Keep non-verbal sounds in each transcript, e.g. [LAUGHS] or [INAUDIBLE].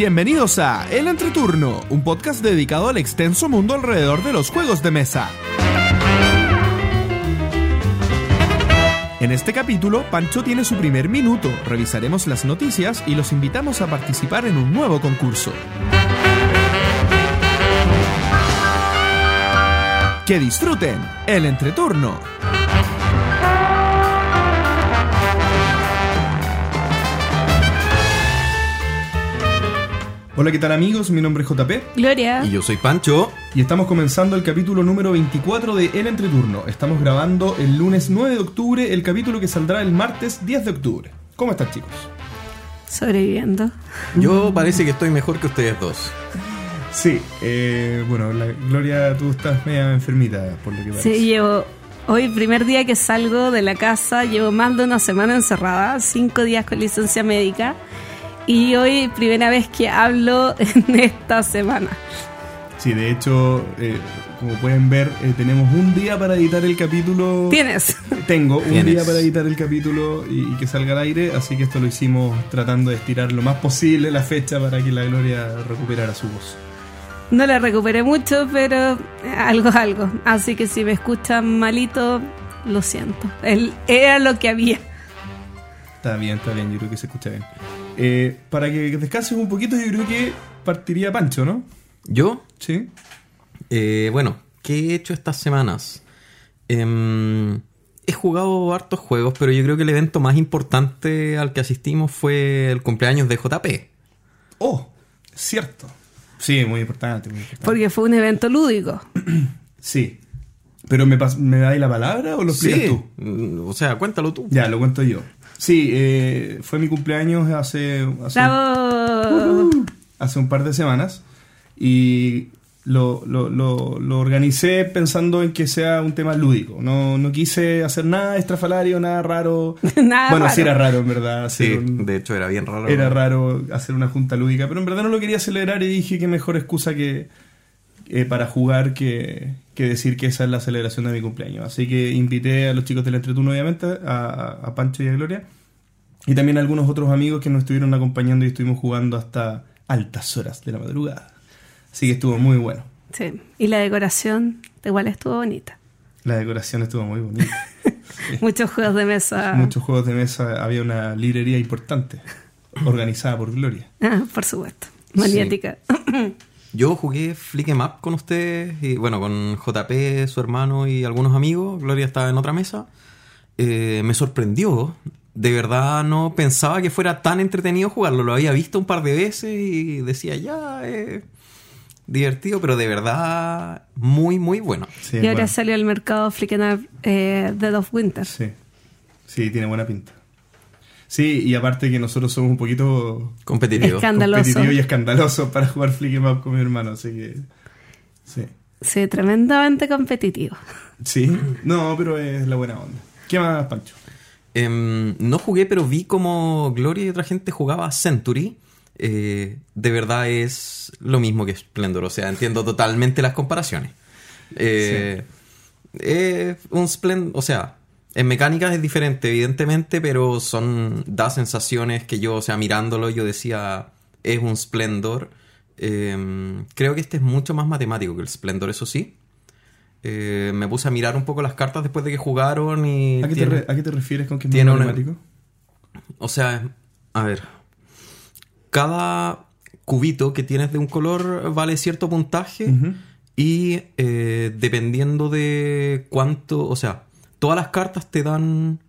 Bienvenidos a El Entreturno, un podcast dedicado al extenso mundo alrededor de los juegos de mesa. En este capítulo, Pancho tiene su primer minuto, revisaremos las noticias y los invitamos a participar en un nuevo concurso. Que disfruten el entreturno. Hola, ¿qué tal amigos? Mi nombre es JP Gloria. Y yo soy Pancho. y estamos comenzando el capítulo número 24 de El Entreturno. Estamos grabando el lunes 9 de octubre, el capítulo que saldrá el martes 10 de octubre. ¿Cómo están chicos? Sobreviviendo. Yo parece que estoy mejor que ustedes dos. Sí, eh, bueno, la, Gloria, tú estás media enfermita, por lo que parece. Sí, llevo. Hoy, primer día que salgo de la casa, llevo más de una semana encerrada, cinco días con licencia médica. Y hoy, primera vez que hablo [LAUGHS] en esta semana. Sí, de hecho, eh, como pueden ver, eh, tenemos un día para editar el capítulo. ¿Tienes? Tengo un Tienes. día para editar el capítulo y, y que salga al aire, así que esto lo hicimos tratando de estirar lo más posible la fecha para que la Gloria recuperara su voz. No la recuperé mucho, pero algo es algo. Así que si me escuchan malito, lo siento. El- era lo que había. Está bien, está bien, yo creo que se escucha bien. Eh, para que descanses un poquito, yo creo que partiría Pancho, ¿no? Yo, Sí. eh, bueno, ¿qué he hecho estas semanas? Em, he jugado hartos juegos, pero yo creo que el evento más importante al que asistimos fue el cumpleaños de JP. Oh, cierto. Sí, muy importante, muy importante. Porque fue un evento lúdico. [CLEARS THROAT] Sí. Pero me, pas- ¿me dais la palabra o lo explicas Sí, tú? mm, o sea, cuéntalo tú. Ya, lo cuento yo. Sí, eh, fue mi cumpleaños hace, hace, ¡Bravo! hace un par de semanas y lo, lo, lo, lo organicé pensando en que sea un tema lúdico. No, no quise hacer nada estrafalario, nada raro. [LAUGHS] Nada bueno, raro. sí era raro, en verdad. Sí, un- de hecho era bien raro. era raro hacer una junta lúdica, pero en verdad no lo quería celebrar y dije que mejor excusa que eh, para jugar que, que decir que esa es la celebración de mi cumpleaños. Así que invité a los chicos del Entreturno, obviamente, a, a Pancho y a Gloria, y también algunos otros amigos que nos estuvieron acompañando y estuvimos jugando hasta altas horas de la madrugada. Así que estuvo muy bueno. Sí. Y la decoración igual estuvo bonita. La decoración estuvo muy bonita. [LAUGHS] Muchos juegos de mesa. Muchos juegos de mesa, había una librería importante, organizada por Gloria. Ah, por supuesto. Maniática. Yo jugué Flick 'em Up con ustedes, y bueno, con JP, su hermano y algunos amigos. Gloria estaba en otra mesa. Eh, me sorprendió. De verdad no pensaba que fuera tan entretenido jugarlo. Lo había visto un par de veces y decía, ya, eh, divertido, pero de verdad muy, muy bueno. Sí, y ahora bueno. salió al mercado Flicken Up eh, Dead of Winter. Sí, sí, tiene buena pinta. Sí, y aparte que nosotros somos un poquito Escandaloso. competitivos y escandalosos para jugar Flick 'em Up con mi hermano, así que... Sí. Sí, tremendamente competitivo. Sí, no, pero es la buena onda. ¿Qué más, Pancho? Em, no jugué, pero vi como Gloria y otra gente jugaba Century. Eh, de verdad es lo mismo que Splendor. O sea, entiendo totalmente las comparaciones. Eh, es un Splendor, o sea, en mecánicas es diferente, evidentemente, pero son da sensaciones que yo, o sea, mirándolo, yo decía, es un Splendor. Em, creo que este es mucho más matemático que el Splendor, eso sí. Eh, me puse a mirar un poco las cartas después de que jugaron y... ¿A qué, te, tiene- re- a qué te refieres con que es tiene una- o sea, a ver. Cada cubito que tienes de un color vale cierto puntaje. Y eh, dependiendo de cuánto. O sea, todas las cartas te dan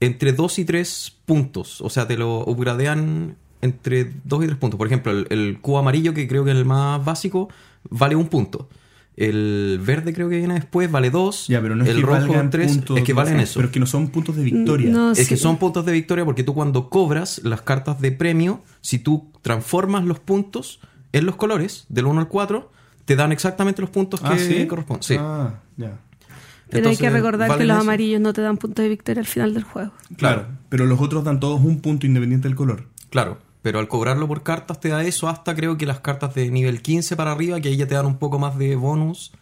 entre 2 y 3 puntos. O sea, te lo upgradean entre 2 y 3 puntos. Por ejemplo, el, el cubo amarillo, que creo que es el más básico, vale un punto. El verde creo que viene después, vale 2. Ya, pero no es el que rojo valgan 3. puntos Es que valen eso. Pero es que no son puntos de victoria. No, Es que son puntos de victoria porque tú cuando cobras las cartas de premio, si tú transformas los puntos en los colores, del 1 al 4, te dan exactamente los puntos que Ah, ¿sí? corresponden. Sí. Ah, ya. Pero hay que recordar que los eso. amarillos no te dan punto de victoria al final del juego. Claro, pero los otros dan todos un punto independiente del color. Claro, pero al cobrarlo por cartas te da eso hasta creo que las cartas de nivel 15 para arriba, que ahí ya te dan un poco más de bonus.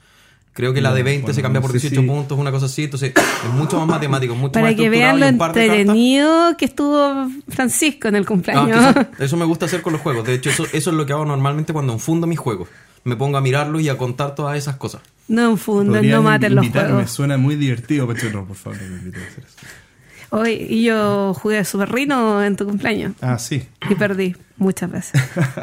Creo que la de 20 bueno, se cambia por sé 18 si- puntos, una cosa así. Entonces, es mucho más matemático, mucho Para más que estructurado vean lo entretenido que estuvo Francisco en el Ah, cumpleaños. eso, eso me gusta hacer con los juegos. De hecho, eso, eso es lo que hago normalmente cuando enfundo mis juegos. Me pongo a mirarlos y a contar todas esas cosas. No enfunden, no maten los juegos. Suena muy divertido, no, por favor, me a hacer eso. Hoy, y yo jugué Super Rino en tu cumpleaños Ah, sí. y perdí muchas veces.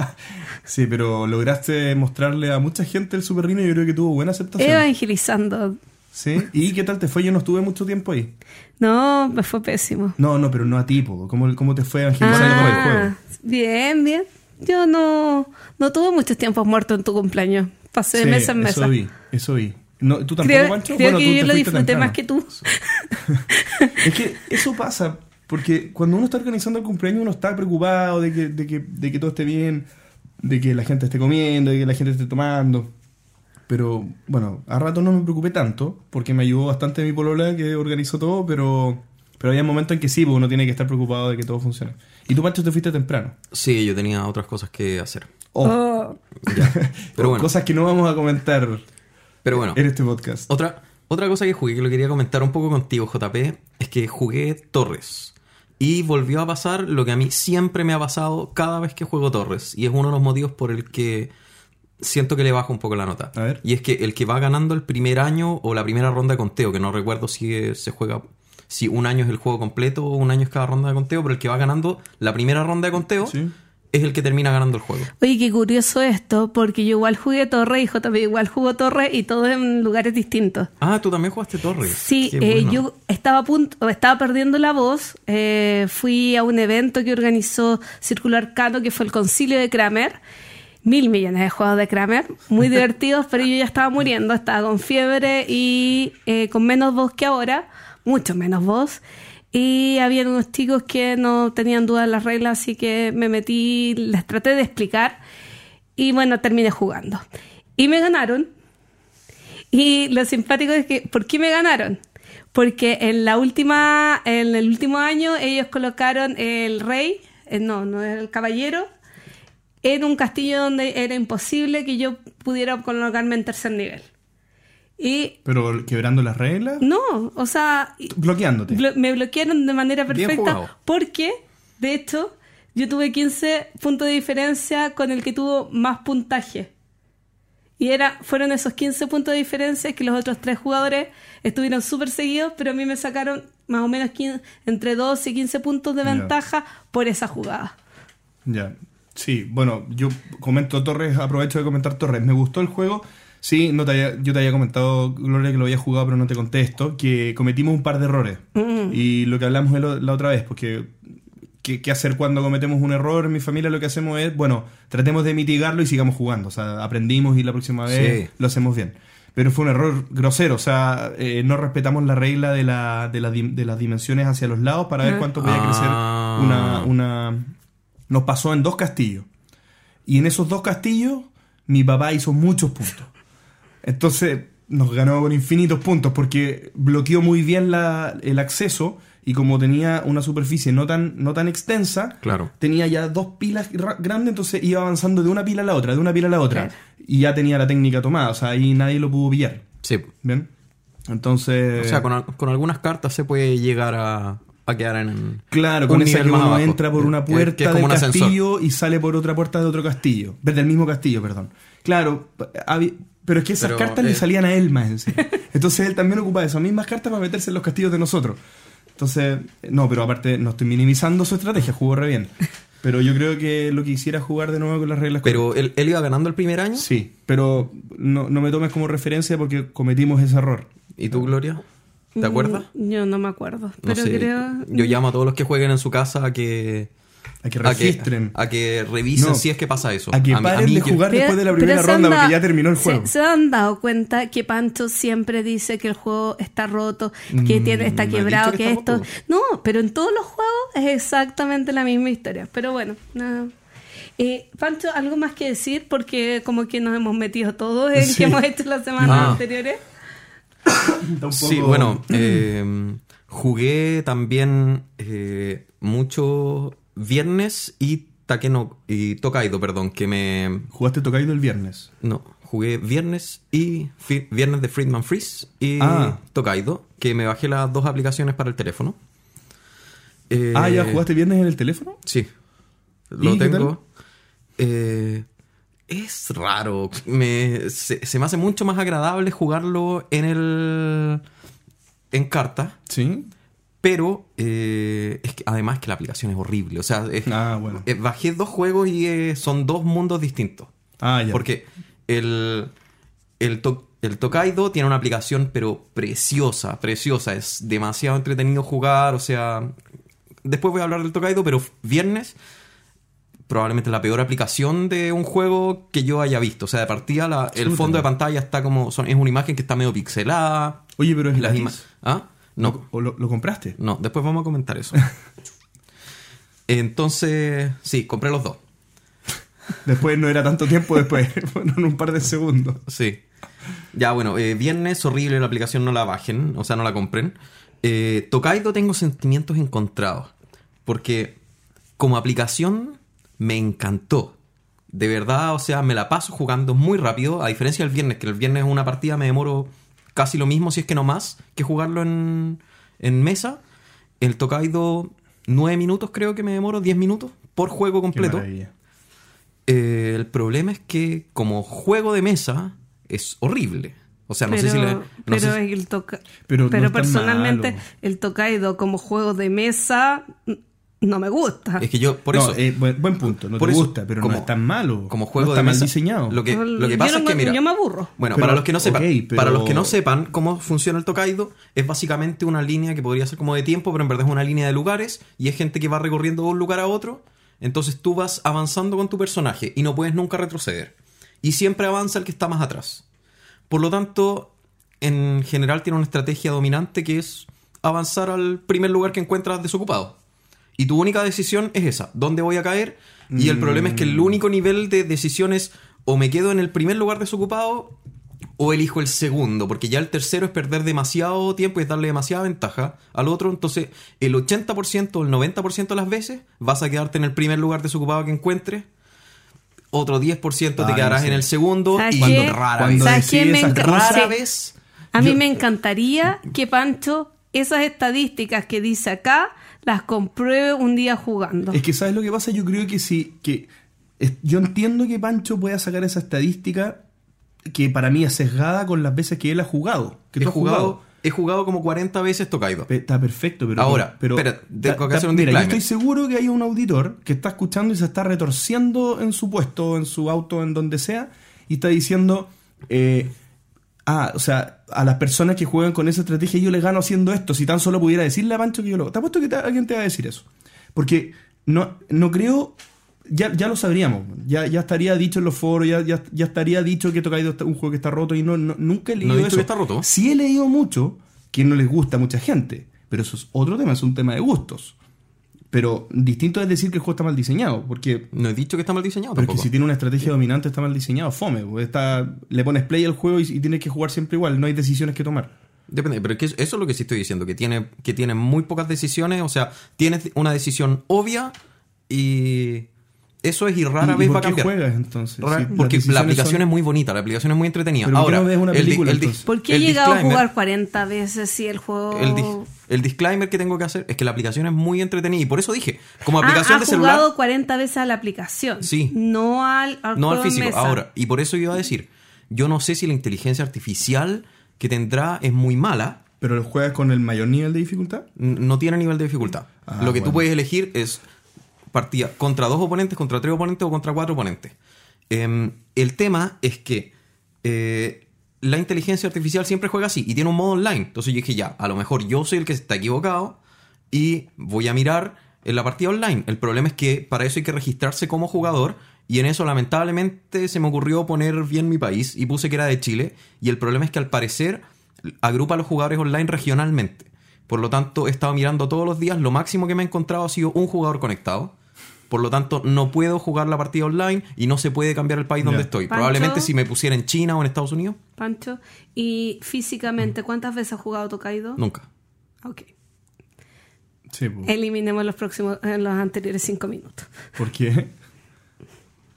[LAUGHS] sí, pero lograste mostrarle a mucha gente el Super Rino y yo creo que tuvo buena aceptación. Evangelizando. Sí. ¿Y qué tal te fue? Yo no estuve mucho tiempo ahí. No, me fue pésimo. No, no, pero no a ti. ¿Cómo, cómo te fue evangelizando con el juego? Ah, bien, bien. Yo no, no tuve muchos tiempos muertos en tu cumpleaños. Pasé de Sí, mesa en Eso mesa. vi, eso vi. No, ¿Tú tampoco, Creo, Pancho? creo Bueno, tú que te yo lo disfruté temprano. más que tú. [LAUGHS] Es que eso pasa, porque cuando uno está organizando el cumpleaños uno está preocupado de que, de que, de que todo esté bien, de que la gente esté comiendo, de que la gente esté tomando. Pero bueno, a rato no me preocupé tanto, porque me ayudó bastante mi polola que organizó todo, pero, pero había momentos en que sí, pues uno tiene que estar preocupado de que todo funcione. Y tú, Pancho, te fuiste temprano. Sí, yo tenía otras cosas que hacer. Oh, Oh, [LAUGHS] Ya. Pero bueno, Cosas que no vamos a comentar pero bueno. en este podcast. Otra, otra cosa que jugué, que lo quería comentar un poco contigo, JP, es que jugué Torres. Y volvió a pasar lo que a mí siempre me ha pasado cada vez que juego Torres. Y es uno de los motivos por el que siento que le bajo un poco la nota. A ver. Y es que el que va ganando el primer año o la primera ronda de conteo, que no recuerdo si eh, se juega, si un año es el juego completo o un año es cada ronda de conteo, pero el que va ganando la primera ronda de conteo Sí. Es el que termina ganando el juego. Oye, qué curioso esto, porque yo igual jugué Torre y JP igual jugó Torre y todos en lugares distintos. Ah, tú también jugaste Torres. Sí, eh, bueno. yo estaba a punto, estaba perdiendo la voz. eh, fui a un evento que organizó Círculo Arcano, que fue el concilio de Kramer. Mil millones de juegos de Kramer, muy [LAUGHS] divertidos, pero yo ya estaba muriendo, estaba con fiebre y eh, con menos voz que ahora, mucho menos voz. Y había unos chicos que no tenían dudas de las reglas, así que me metí, les traté de explicar y bueno, terminé jugando. Y me ganaron, y lo simpático es que, ¿por qué me ganaron? Porque en la última, en el último año ellos colocaron el rey, eh, no, no el caballero, en un castillo donde era imposible que yo pudiera colocarme en tercer nivel. Y Pero quebrando las reglas, no, o sea, bloqueándote. blo- me bloquearon de manera perfecta porque, de hecho, yo tuve 15 puntos de diferencia con el que tuvo más puntaje. Y era, fueron esos 15 puntos de diferencia que los otros tres jugadores estuvieron súper seguidos, pero a mí me sacaron más o menos 15 entre 12 y 15 puntos de ventaja por esa jugada. Ya. Sí, bueno, yo comento Torres, aprovecho de comentar Torres. Me gustó el juego. Sí, no te había- yo te había comentado, Gloria, que lo había jugado, pero no te contesto, que cometimos un par de errores. Y lo que hablamos la otra vez, porque ¿qué, qué hacer cuando cometemos un error? En mi familia lo que hacemos es, bueno, tratemos de mitigarlo y sigamos jugando. O sea, aprendimos y la próxima vez Sí. lo hacemos bien. Pero fue un error grosero, o sea, eh, no respetamos la regla de, la, de, la dim- de las dimensiones hacia los lados para ver cuánto podía crecer Ah. una, una... Nos pasó en dos castillos. Y en esos dos castillos, mi papá hizo muchos puntos. Entonces, nos ganó con infinitos puntos porque bloqueó muy bien la- el acceso y como tenía una superficie no tan, no tan extensa, Claro. tenía ya dos pilas ra- grandes, entonces iba avanzando de una pila a la otra, de una pila a la otra. Claro. Y ya tenía la técnica tomada, o sea, ahí nadie lo pudo pillar. Sí. ¿Bien? Entonces... O sea, con, con algunas cartas se puede llegar a, a quedar en. Claro, un con esa que más uno abajo. entra por una puerta es del un ascensor. castillo y sale por otra puerta de otro castillo. Del mismo castillo, perdón. Claro, pero es que esas Pero, cartas le salían a él más encima. Entonces él también ocupaba esas mismas cartas para meterse en los castillos de nosotros. Entonces, no, pero aparte no estoy minimizando su estrategia, jugó re bien. Pero yo creo que lo que quisiera jugar de nuevo con las reglas Pero él, él iba ganando el primer año. Sí, pero no, no me tomes como referencia porque cometimos ese error. ¿Y tú, Gloria? ¿Te acuerdas? Mm, Yo no me acuerdo, No pero sé. creo... Yo llamo a todos los que jueguen en su casa a que. A que a que- registren. A que, revisen No. si es que pasa eso. A que paren mí de jugar después de la primera se han ronda dado- porque ya terminó el juego. Se, han dado cuenta que Pancho siempre dice que el juego está roto, que Mm, tiene, está quebrado, que, que está esto. No, pero en todos los juegos es exactamente la misma historia. Pero bueno, nada. Eh, Pancho, ¿algo más que decir? Porque como que nos hemos metido todos en Sí. que hemos hecho las semanas Ah. anteriores. Un Sí, bueno, [COUGHS] eh, jugué también eh, mucho viernes y Takeno y Tokaido, perdón, que me Jugaste Tokaido el viernes. no, jugué Viernes y Viernes de Friedman Freeze y Ah. Tokaido, que me bajé las dos aplicaciones para el teléfono. Eh, Ah, ¿ya jugaste viernes en el teléfono? Sí. Lo ¿Y qué tengo. Eh, es raro. Me, se, se me hace mucho más agradable jugarlo en el. en carta. Sí. Pero eh, es que además que la aplicación es horrible. O sea, es- Ah, bueno. eh, bajé dos juegos y eh, son dos mundos distintos. Ah, ya. Porque el, el, to- el Tokaido tiene una aplicación, pero preciosa, preciosa. Es demasiado entretenido jugar. O sea, después voy a hablar del Tokaido, pero viernes, probablemente la peor aplicación de un juego que yo haya visto. O sea, de partida, la- el fondo de pantalla está como. Son, es una imagen que está medio pixelada. Oye, pero es Las ¿Ah? No. ¿O lo, lo compraste? No, después vamos a comentar eso. [LAUGHS] Entonces, sí, compré los dos. Después no era tanto tiempo después, [LAUGHS] fueron un par de segundos. Sí. Ya, bueno, eh, viernes horrible la aplicación, no la bajen, o sea, no la compren. Eh, Tokaido tengo sentimientos encontrados, porque como aplicación me encantó. De verdad, o sea, me la paso jugando muy rápido, a diferencia del viernes, que el viernes una partida me demoro casi lo mismo, si es que no más, que jugarlo en, en mesa. El Tokaido, 9 minutos creo que me demoro, 10 minutos por juego completo. Eh, el problema es que como juego de mesa es horrible. O sea, no pero sé si le... no pero sé si- el toca- Pero no personalmente malo. el Tokaido como juego de mesa no me gusta. Es que yo, por No, eso... eh, buen, buen punto, no por te eso, gusta, pero como- no es tan malo. Como juego no está de mal mesa, diseñado. Lo que, lo que pasa no es que, mira... yo me aburro. Bueno, Pero, para los que no sepan, pero- para los que no sepan cómo funciona el Tokaido, es básicamente una línea que podría ser como de tiempo, pero en verdad es una línea de lugares y es gente que va recorriendo de un lugar a otro. Entonces tú vas avanzando con tu personaje y no puedes nunca retroceder. Y siempre avanza el que está más atrás. Por lo tanto, en general tiene una estrategia dominante que es avanzar al primer lugar que encuentras desocupado. Y tu única decisión es esa, ¿dónde voy a caer? Y el problema es que Mm. el único nivel de decisión es o me quedo en el primer lugar desocupado o elijo el segundo, porque ya el tercero es perder demasiado tiempo y es darle demasiada ventaja al otro. Entonces, el 80% o el 90% de las veces vas a quedarte en el primer lugar desocupado que encuentres. Otro 10% te quedarás sí. en el segundo ¿Sabes y qué? cuando rara Cuando vez, ¿Sabes qué? Me rara vez A mí Yo- me encantaría que Pancho esas estadísticas que dice acá las compruebe un día jugando. Es que, ¿sabes lo que pasa? Yo creo que sí, que es- yo entiendo que Pancho pueda sacar esa estadística que para mí es sesgada con las veces que él ha jugado. Que he tú has jugado, he jugado como 40 veces Tokaido. Pe- Está perfecto, pero. Ahora, pero, espera, tengo ta- que ta- hacer un Mira, yo estoy seguro que hay un auditor que está escuchando y se está retorciendo en su puesto, en su auto, en donde sea, y está diciendo. eh, ah, o sea, a las personas que juegan con esa estrategia yo les gano haciendo esto. Si tan solo pudiera decirle a Pancho que yo lo hago. Te apuesto que te- alguien te va a decir eso. Porque no, no creo. Ya, ya lo sabríamos. Ya, ya estaría dicho en los foros, ya, ya, ya estaría dicho que Tokaido es un juego que está roto y no, no- nunca he leído ¿No he eso. que está roto? Sí he leído mucho que no les gusta a mucha gente, pero eso es otro tema, es un tema de gustos. Pero distinto es decir que el juego está mal diseñado, porque No he dicho que está mal diseñado pero es que tampoco. si tiene una estrategia dominante está mal diseñado, fome. Está, le pones play al juego y, y tienes que jugar siempre igual, no hay decisiones que tomar. Depende, pero es que eso es lo que sí estoy diciendo, que tiene, que tiene muy pocas decisiones, o sea, tienes una decisión obvia y eso es y rara ¿Y- y vez por va a qué cambiar. juegas entonces? Rara- Si porque la aplicación son- es muy bonita, la aplicación es muy entretenida. Pero ¿por qué Ahora, no ves una el película, el entonces? ¿Por qué he el llegado a jugar 40 veces si el juego... El, dis- el disclaimer que tengo que hacer es que la aplicación es muy entretenida y por eso dije, como Ah, aplicación ha de celular, jugado 40 veces a la aplicación. Sí. No al, al no al físico. mesa. Ahora, y por eso iba a decir, yo no sé si la inteligencia artificial que tendrá es muy mala, ¿Pero lo juegas con el mayor nivel de dificultad? no tiene nivel de dificultad. Ah, Lo que tú bueno. puedes elegir es partida contra dos oponentes, contra tres oponentes o contra cuatro oponentes. Em, el tema es que eh, la inteligencia artificial siempre juega así y tiene un modo online. Entonces yo dije, ya, a lo mejor yo soy el que está equivocado y voy a mirar en la partida online. El problema es que para eso hay que registrarse como jugador y en eso lamentablemente se me ocurrió poner bien mi país y puse que era de Chile y el problema es que al parecer agrupa a los jugadores online regionalmente. Por lo tanto, he estado mirando todos los días, lo máximo que me he encontrado ha sido un jugador conectado. Por lo tanto, no puedo jugar la partida online y no se puede cambiar el país donde estoy. Pancho. Probablemente si me pusiera en China o en Estados Unidos, Pancho. Y físicamente, ¿cuántas veces has jugado Tokaido? nunca. Ok. Sí, pues. Eliminemos los próximos, en los anteriores cinco minutos. ¿Por qué?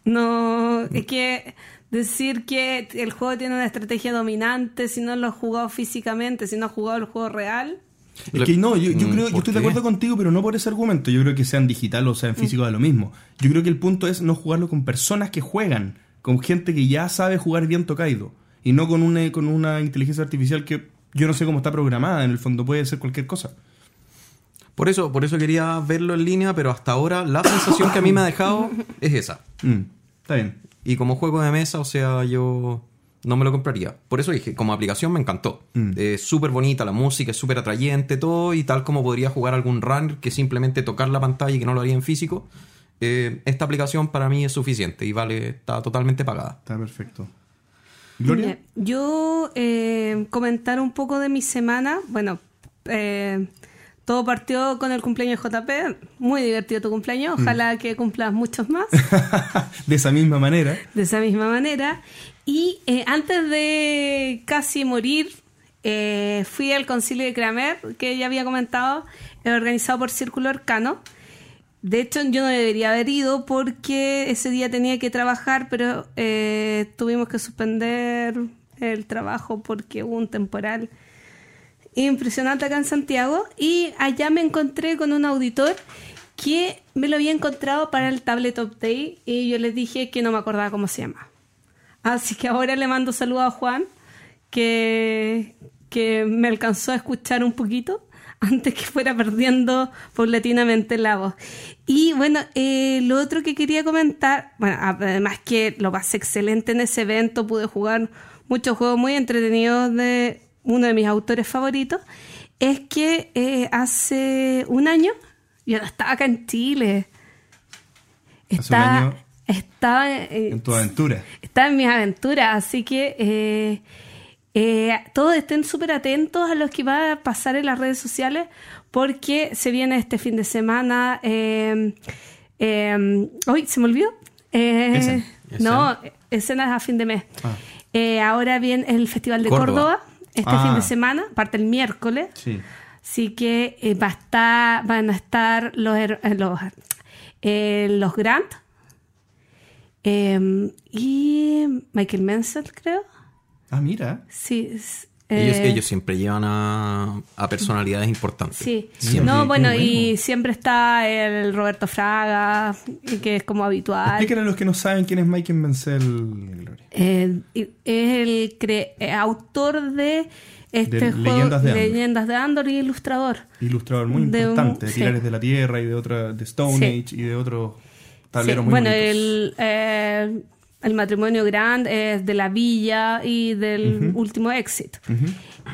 No, es que decir que el juego tiene una estrategia dominante si no lo has jugado físicamente, si no has jugado el juego real. Es que no, yo, yo Mm, creo, yo ¿por estoy de acuerdo contigo, pero no por ese argumento. Yo creo que sea en digital o sea en físico da lo mismo. Yo creo que el punto es no jugarlo con personas que juegan, con gente que ya sabe jugar bien Tokaido. Y no con una, con una inteligencia artificial que yo no sé cómo está programada, en el fondo puede ser cualquier cosa. Por eso, por eso quería verlo en línea, pero hasta ahora la sensación que a mí me ha dejado es esa. Mm, está bien. Y como juego de mesa, o sea, yo no me lo compraría. Por eso dije, como aplicación me encantó. Mm. Es súper bonita la música, es súper atrayente, todo, y tal como podría jugar algún runner que simplemente tocar la pantalla y que no lo haría en físico, eh, esta aplicación para mí es suficiente y vale, está totalmente pagada. Está perfecto. Gloria. Yo eh, comentar un poco de mi semana. Bueno, eh, todo partió con el cumpleaños de JP. Muy divertido tu cumpleaños. Ojalá que cumplas muchos más. [LAUGHS] de esa misma manera. de esa misma manera. Y eh, antes de casi morir, eh, fui al concilio de Kramer, que ya había comentado, eh, organizado por Círculo Arcano. De hecho, yo no debería haber ido porque ese día tenía que trabajar, pero eh, tuvimos que suspender el trabajo porque hubo un temporal impresionante acá en Santiago. Y allá me encontré con un auditor que me lo había encontrado para el Tabletop Day y yo les dije que no me acordaba cómo se llama. Así que ahora le mando saludos a Juan, que, que me alcanzó a escuchar un poquito antes que fuera perdiendo paulatinamente la voz. Y bueno, eh, lo otro que quería comentar, bueno, además que lo pasé excelente en ese evento, pude jugar muchos juegos muy entretenidos de uno de mis autores favoritos, es que eh, hace un año yo no estaba acá en Chile. Hace un Estaba, año estaba eh, en tu aventura. está en mis aventuras, así que eh, eh, todos estén súper atentos a lo que va a pasar en las redes sociales porque se viene este fin de semana. Eh, eh, hoy se me olvidó. Eh. No, escenas a fin de mes. Ah. Eh, ahora viene el Festival de Córdoba. Córdoba, este Ah. fin de semana, parte el miércoles. Sí. Así que eh, va a estar, van a estar los, eh, los, eh, los Grant eh, y Michael Menzel, creo. Ah, mira. Sí. es- Ellos, eh, ellos siempre llevan a, a personalidades importantes. Sí. Siempre. No, bueno, y siempre está el Roberto Fraga, que es como habitual. Explíquenle a los que no saben quién es Michael Menzel. Eh, es el cre- eh, autor de este De juego Leyendas de Andor. Leyendas de Andor y ilustrador. Ilustrador muy De un- importante, de sí. Pilares de la Tierra y de otra, de Stone Sí. Age y de otros tableros Sí, muy bueno, bonitos. el, eh, el matrimonio Grand es de la villa y del último Exit.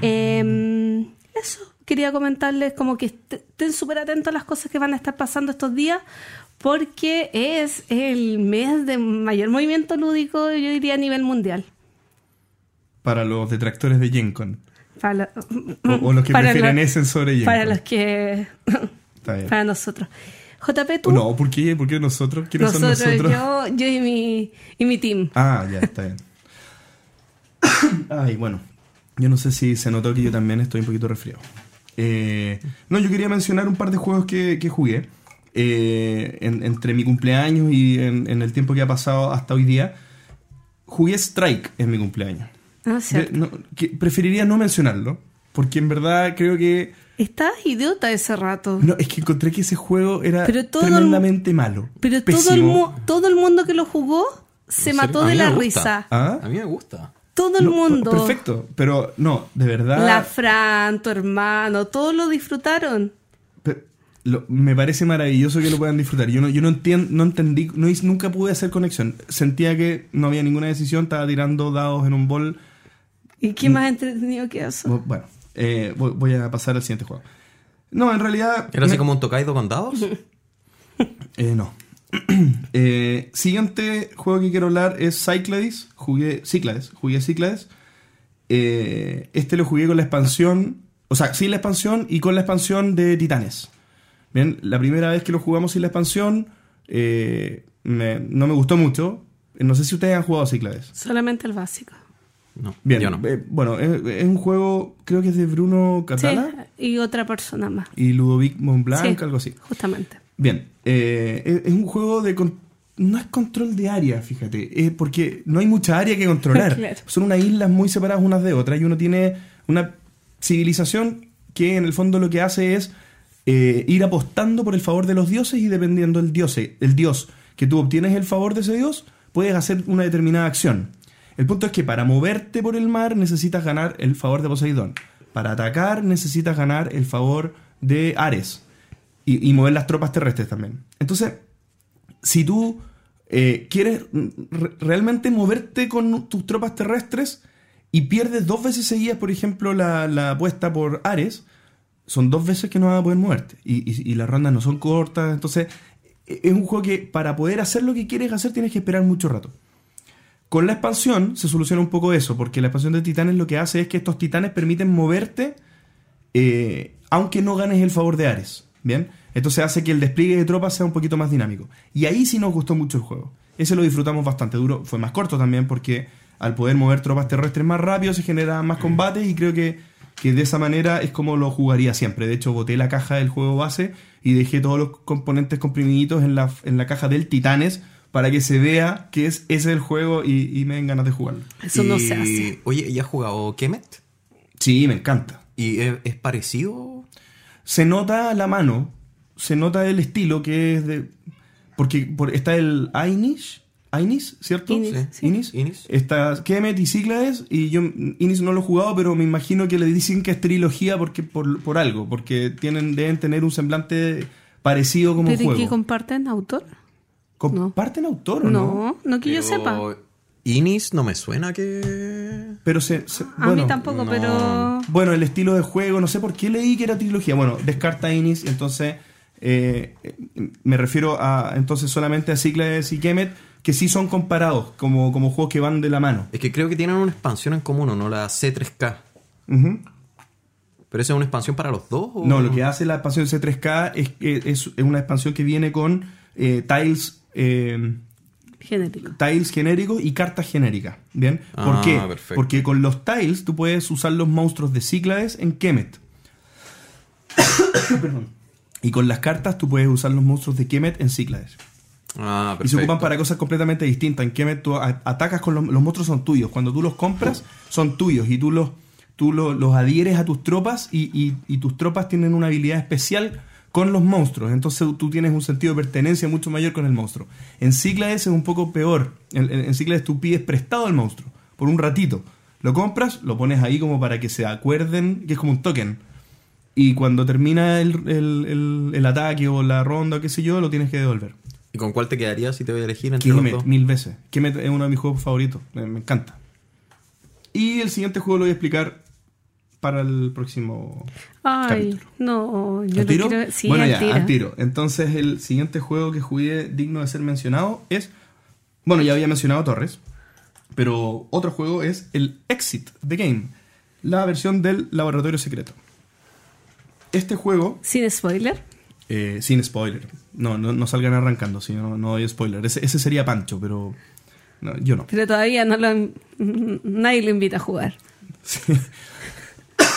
Eh, eso, quería comentarles como que est- estén súper atentos a las cosas que van a estar pasando estos días porque es el mes de mayor movimiento lúdico, yo diría, a nivel mundial. Para los detractores de Gencon. Para, lo- O, o los que prefieren Essen sobre Gencon. Para los que... Para nosotros. JP, tú. No, ¿por qué? ¿Por qué nosotros? ¿Quiénes son nosotros? Yo, yo y, mi, y mi team. Ah, ya, está bien. Ay, bueno. Yo no sé si se notó que yo también estoy un poquito resfriado. Eh, no, yo quería mencionar un par de juegos que, que jugué. eh, en- entre mi cumpleaños y en, en el tiempo que ha pasado hasta hoy día. Jugué Strike en mi cumpleaños. Ah, cierto. De- no, que preferiría no mencionarlo. Porque en verdad creo que. Estabas idiota ese rato. No, es que encontré que ese juego era Pero todo el- tremendamente malo. Pero todo el, todo el mundo que lo jugó se ¿En mató de la risa. ¿Ah? A mí me gusta. Todo el No, mundo. Perfecto, pero no, de verdad. La Fran, tu hermano, todos lo disfrutaron. Lo- me parece maravilloso que lo puedan disfrutar. Yo no, yo no, entien- no entendí, no, nunca pude hacer conexión. Sentía que no había ninguna decisión, estaba tirando dados en un bol. ¿Y Mm. qué más entretenido que eso? Bu- Bueno, eh, voy, voy a pasar al siguiente juego. No, en realidad. ¿Era así me- como un Tokaido con dados? [LAUGHS] Eh, no. [CLEARS THROAT] Eh, siguiente juego que quiero hablar es Cyclades. Jugué Cyclades. Jugué Cyclades. Eh, este lo jugué con la expansión. O sea, sin la expansión y con la expansión de Titanes. Bien, la primera vez que lo jugamos sin la expansión eh, me- no me gustó mucho. No sé si ustedes han jugado Cyclades. Solamente el básico. No, Bien, yo no. eh, bueno, es, es un juego, creo que es de Bruno Catala Sí, y otra persona más. y Ludovic Montblanc, Sí. algo así. Justamente. Bien, eh, es, es un juego de con- no es control de área, fíjate, es porque no hay mucha área que controlar. [LAUGHS] Claro. Son unas islas muy separadas unas de otras y uno tiene una civilización que en el fondo lo que hace es eh, ir apostando por el favor de los dioses y dependiendo del dios, el dios que tú obtienes el favor de ese dios, puedes hacer una determinada acción. El punto es que para moverte por el mar necesitas ganar el favor de Poseidón. Para atacar necesitas ganar el favor de Ares. Y, mover las tropas terrestres también. Entonces, si tú eh, quieres re- realmente moverte con tus tropas terrestres y pierdes dos veces seguidas, por ejemplo, la, apuesta por Ares, son dos veces que no vas a poder moverte. Y, y- y las rondas no son cortas. Entonces, e- es un juego que para poder hacer lo que quieres hacer tienes que esperar mucho rato. Con la expansión se soluciona un poco eso, porque la expansión de titanes lo que hace es que estos titanes permiten moverte eh, aunque no ganes el favor de Ares. ¿Bien? Entonces hace que el despliegue de tropas sea un poquito más dinámico. Y ahí sí nos gustó mucho el juego. Ese lo disfrutamos bastante duro. Fue más corto también porque al poder mover tropas terrestres más rápido se generan más combates y creo que, que de esa manera es como lo jugaría siempre. De hecho, boté la caja del juego base y dejé todos los componentes comprimiditos en la, en la caja del Titanes para que se vea que es ese es el juego y, y me den ganas de jugarlo. Eso no Y, se hace. Oye, ¿ya has jugado Kemet? Sí, me encanta. ¿Y es, es parecido? se nota la mano, se nota el estilo que es de. Porque por- está el Ainish, Ainis, ¿cierto? Inis, Sí. Inis. Inis. Está Kemet y Cyclades, y yo Inis no lo he jugado, pero me imagino que le dicen que es trilogía porque por, por algo, porque tienen, deben tener un semblante parecido como ¿Pero y juego. que comparten autor? ¿Comparten autor o no? No, no que yo sepa. Inis no me suena que... Pero se, se- A bueno, mí tampoco, no. pero... Bueno, el estilo de juego, no sé por qué leí que era trilogía. Bueno, descarta Inis, entonces eh, me refiero a entonces solamente a Cyclades y Kemet, que sí son comparados como, como juegos que van de la mano. Es que creo que tienen una expansión en común, ¿o ¿no? La C3K. Ujú. ¿Pero esa es una expansión para los dos? o- No, lo que hace la expansión C3K es, que es, es una expansión que viene con eh, tiles, eh, Genérico. tiles genéricos y cartas genéricas. ¿Bien? ¿Por Ah, qué? perfecto. Porque con los tiles tú puedes usar los monstruos de Cyclades en Kemet. [COUGHS] Perdón. Y con las cartas tú puedes usar los monstruos de Kemet en Cyclades. Ah, Y se perfecto. ocupan para cosas completamente distintas. En Kemet tú atacas con los, los monstruos son tuyos. Cuando tú los compras, son tuyos. Y tú los, tú lo- los adhieres a tus tropas y, y- y tus tropas tienen una habilidad especial con los monstruos. Entonces tú tienes un sentido de pertenencia mucho mayor con el monstruo. En Cyclades es un poco peor. En, en, Cyclades tú pides prestado al monstruo por un ratito. Lo compras, lo pones ahí como para que se acuerden que es como un token. Y cuando termina el, el- el- el ataque o la ronda o qué sé yo, lo tienes que devolver. ¿Y con cuál te quedarías si te voy a elegir entre los Kemet, dos? mil veces. Kemet es uno de mis juegos favoritos. Me, me encanta. Y el siguiente juego lo voy a explicar para el próximo Ay, capítulo. no, yo ¿Al no quiero... Sí, bueno, ya, tiro. al tiro. Entonces, el siguiente juego que jugué digno de ser mencionado es. Bueno, ya había mencionado Torres. Pero otro juego es el Exit The Game. La versión del Laboratorio Secreto. Este juego Sin spoiler. eh, sin spoiler. No, no, no salgan arrancando, si no, no hay spoiler. Ese, ese sería Pancho, pero no, yo no. Pero todavía no lo... [LAUGHS] Nadie lo invita a jugar. [LAUGHS]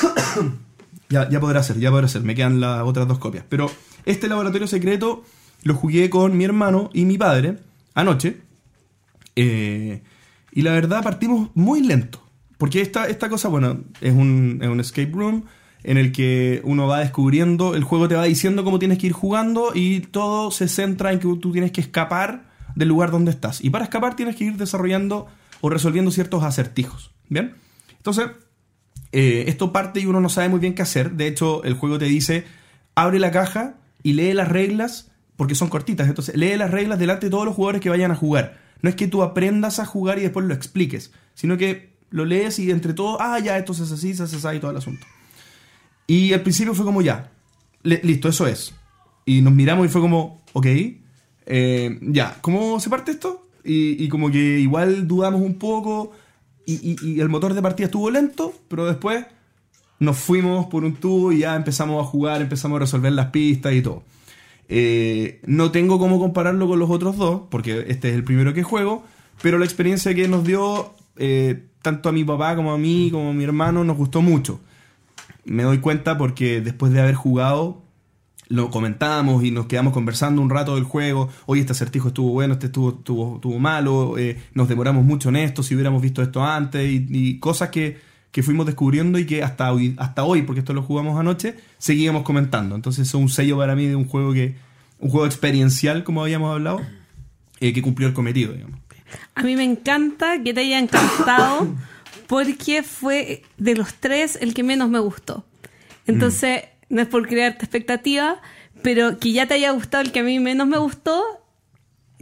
[COUGHS] Ya, ya podrá ser, ya podrá ser. Me quedan las otras dos copias. Pero este laboratorio secreto lo jugué con mi hermano y mi padre anoche. Eh, y la verdad partimos muy lento. Porque esta, esta cosa, bueno, es un, es un escape room en el que uno va descubriendo, el juego te va diciendo cómo tienes que ir jugando y todo se centra en que tú tienes que escapar del lugar donde estás. Y para escapar tienes que ir desarrollando o resolviendo ciertos acertijos. ¿Bien? Entonces, eh, esto parte y uno no sabe muy bien qué hacer. De hecho, el juego te dice, abre la caja y lee las reglas, porque son cortitas. Entonces, lee las reglas delante de todos los jugadores que vayan a jugar. No es que tú aprendas a jugar y después lo expliques, sino que lo lees y entre todos, ah, ya, esto se hace así, se hace así y todo el asunto. Y al principio fue como, ya, listo, eso es. Y nos miramos y fue como, ok, eh, ya, ¿cómo se parte esto? Y, y como que igual dudamos un poco y, el motor de partida estuvo lento, pero después nos fuimos por un tubo y ya empezamos a jugar, empezamos a resolver las pistas y todo. Eh, no tengo cómo compararlo con los otros dos, porque este es el primero que juego, pero la experiencia que nos dio, eh, tanto a mi papá como a mí, como a mi hermano, nos gustó mucho. Me doy cuenta porque después de haber jugado, lo comentamos y nos quedamos conversando un rato del juego. Oye, este acertijo estuvo bueno, este estuvo, estuvo, malo, eh, nos demoramos mucho en esto, si hubiéramos visto esto antes, y, cosas que, que fuimos descubriendo y que hasta hoy, hasta hoy, porque esto lo jugamos anoche, seguíamos comentando. Entonces, es un sello para mí de un juego que, un juego experiencial, como habíamos hablado, eh, que cumplió el cometido, digamos. A mí me encanta que te haya encantado porque fue de los tres el que menos me gustó. Entonces, no es por crearte expectativa, pero que ya te haya gustado el que a mí menos me gustó,